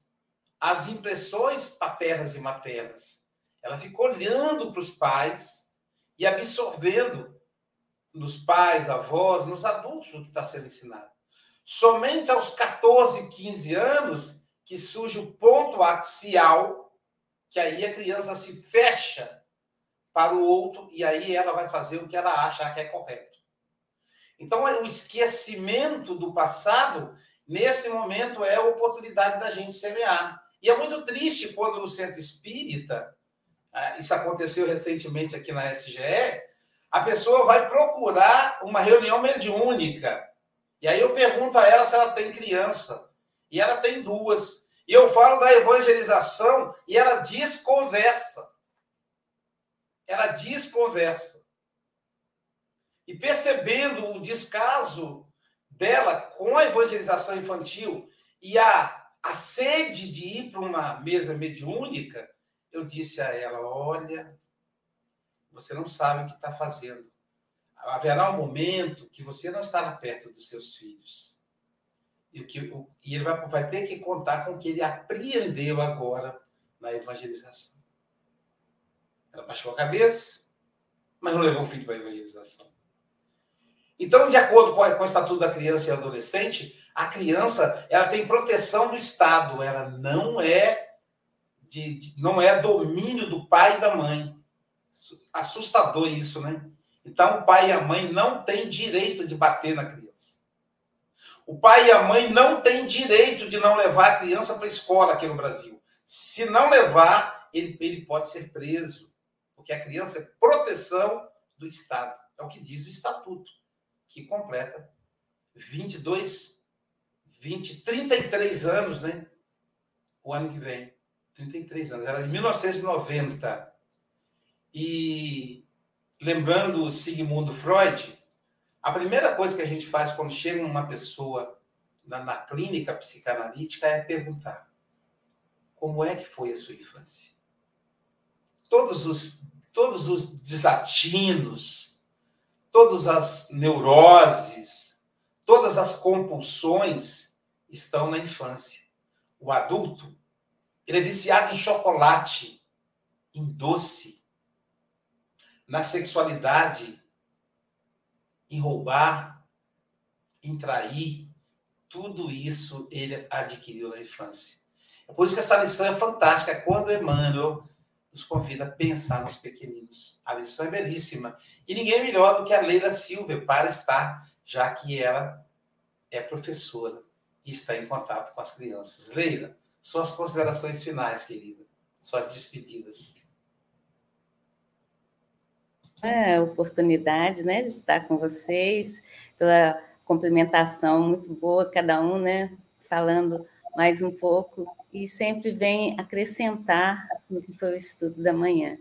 as impressões paternas e maternas. Ela fica olhando para os pais e absorvendo nos pais, avós, nos adultos o que está sendo ensinado. Somente aos 14, 15 anos que surge o ponto axial, que aí a criança se fecha para o outro e aí ela vai fazer o que ela acha que é correto. Então, o esquecimento do passado, nesse momento, é a oportunidade da gente semear. E é muito triste quando no centro espírita, ah, isso aconteceu recentemente aqui na SGE, a pessoa vai procurar uma reunião mediúnica. E aí eu pergunto a ela se ela tem criança. E ela tem duas. E eu falo da evangelização e ela desconversa. Ela desconversa e percebendo o descaso dela com a evangelização infantil e a, a sede de ir para uma mesa mediúnica, eu disse a ela: Olha, você não sabe o que está fazendo. Haverá um momento que você não estará perto dos seus filhos. E, o que, o, e ele vai, vai ter que contar com o que ele apreendeu agora na evangelização. Ela baixou a cabeça, mas não levou o filho para a evangelização. Então, de acordo com, o Estatuto da Criança e Adolescente, a criança ela tem proteção do Estado, ela não é de, de, não é domínio do pai e da mãe. Assustador isso, né? Então, o pai e a mãe não têm direito de bater na criança. O pai e a mãe não têm direito de não levar a criança para a escola aqui no Brasil. Se não levar, ele, ele pode ser preso, porque a criança é proteção do Estado. É o que diz o Estatuto que completa 22, 20, 33 anos, né? O ano que vem. 33 anos. Era de 1990. E lembrando Sigmund Freud, a primeira coisa que a gente faz quando chega uma pessoa na, na clínica psicanalítica é perguntar: como é que foi a sua infância? Todos os, todos os desatinos, todas as neuroses, todas as compulsões estão na infância. O adulto, ele é viciado em chocolate, em doce, na sexualidade, em roubar, em trair. Tudo isso ele adquiriu na infância. É por isso que essa lição é fantástica. Quando Emmanuel nos convida a pensar nos pequeninos. A lição é belíssima. E ninguém é melhor do que a Leila Silva para estar, já que ela é professora e está em contato com as crianças. Leila, suas considerações finais, querida. Suas despedidas. É a oportunidade né, de estar com vocês, pela complementação muito boa, cada um né, falando mais um pouco e sempre vem acrescentar no que foi o estudo da manhã.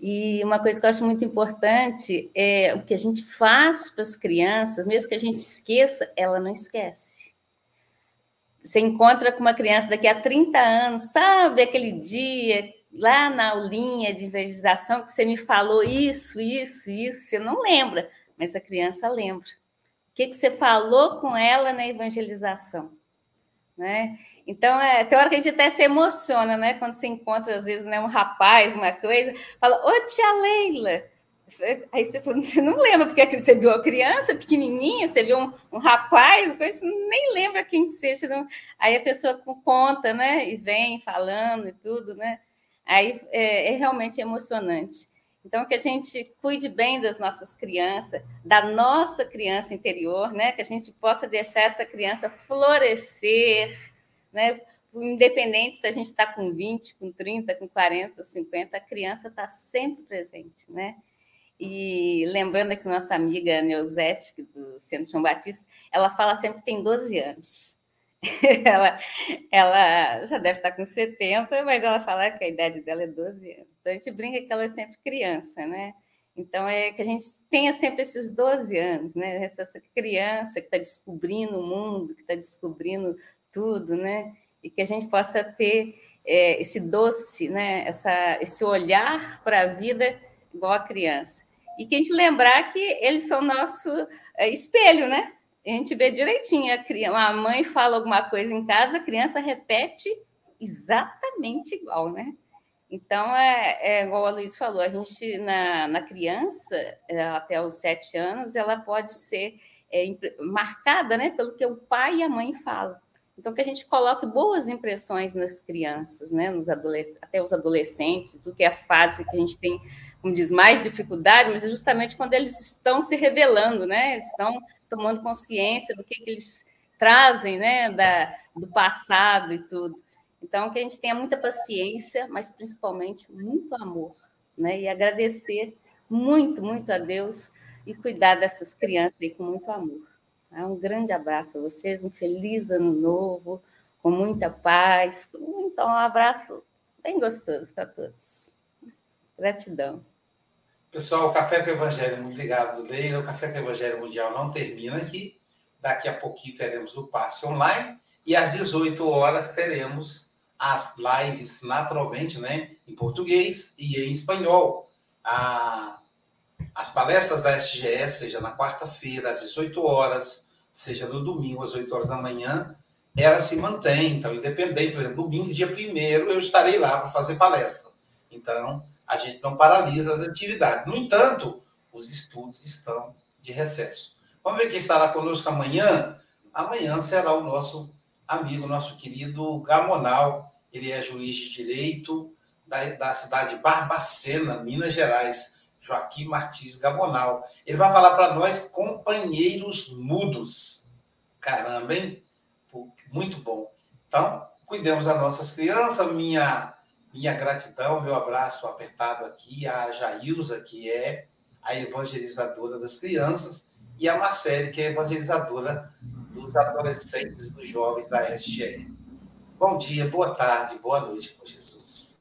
E uma coisa que eu acho muito importante é o que a gente faz para as crianças, mesmo que a gente esqueça, ela não esquece. Você encontra com uma criança daqui a 30 anos, sabe aquele dia lá na aulinha de evangelização que você me falou isso, isso, isso, você não lembra, mas a criança lembra. O que, que você falou com ela na evangelização? Né? Então, é, tem hora que a gente até se emociona, né? Quando se encontra, às vezes, né, um rapaz, uma coisa, fala, ô tia Leila. Aí você, você não lembra, porque você viu a criança pequenininha, você viu um, um rapaz, você nem lembra quem que seja. Não... Aí a pessoa conta, né? E vem falando e tudo, né? Aí é, é realmente emocionante. Então, que a gente cuide bem das nossas crianças, da nossa criança interior, né? Que a gente possa deixar essa criança florescer, né? Independente se a gente está com 20, com 30, com 40, 50, a criança está sempre presente, né? E lembrando aqui nossa amiga Neuzete, do Centro João Batista, ela fala sempre que tem 12 anos. ela, ela já deve estar com 70, mas ela fala que a idade dela é 12 anos. Então a gente brinca que ela é sempre criança, né? Então é que a gente tenha sempre esses 12 anos, né? Essa criança que está descobrindo o mundo, que está descobrindo tudo, né? E que a gente possa ter é, esse doce, né? Essa, esse olhar para a vida igual a criança. E que a gente lembrar que eles são nosso é, espelho, né? A gente vê direitinho, a, criança, a mãe fala alguma coisa em casa, a criança repete exatamente igual, né? Então, é, é igual a Luiz falou, a gente, na, na criança, é, até os sete anos, ela pode ser é, marcada né, pelo que o pai e a mãe falam. Então, que a gente coloque boas impressões nas crianças, né, nos até os adolescentes, do que é a fase que a gente tem, como diz, mais dificuldade, mas é justamente quando eles estão se revelando, né, estão tomando consciência do que, que eles trazem né, da, do passado e tudo. Então, que a gente tenha muita paciência, mas principalmente muito amor, né? E agradecer muito, muito a Deus e cuidar dessas crianças aí com muito amor. Tá? Um grande abraço a vocês, um feliz ano novo, com muita paz. Então, um abraço bem gostoso para todos. Gratidão. Pessoal, o Café com o Evangelho, muito obrigado, Leila. O Café com o Evangelho Mundial não termina aqui. Daqui a pouquinho teremos o passe online e às 18 horas teremos as lives naturalmente, né, em português e em espanhol. A, as palestras da SGE, seja na quarta-feira às 18 horas, seja no domingo às 8 horas da manhã, ela se mantém. Então, independente, por exemplo, domingo, dia 1 eu estarei lá para fazer palestra. Então, a gente não paralisa as atividades. No entanto, os estudos estão de recesso. Vamos ver quem estará conosco amanhã. Amanhã será o nosso amigo, nosso querido Gamonal. Ele é juiz de direito da, da cidade de Barbacena, Minas Gerais. Joaquim Martins Gamonal. Ele vai falar para nós companheiros mudos. Caramba, hein? Muito bom. Então, cuidemos das nossas crianças. Minha, minha gratidão, meu abraço apertado aqui a Jailza, que é a evangelizadora das crianças, e a Marcele, que é a evangelizadora dos adolescentes, dos jovens da SGE. Bom dia, boa tarde, boa noite com Jesus.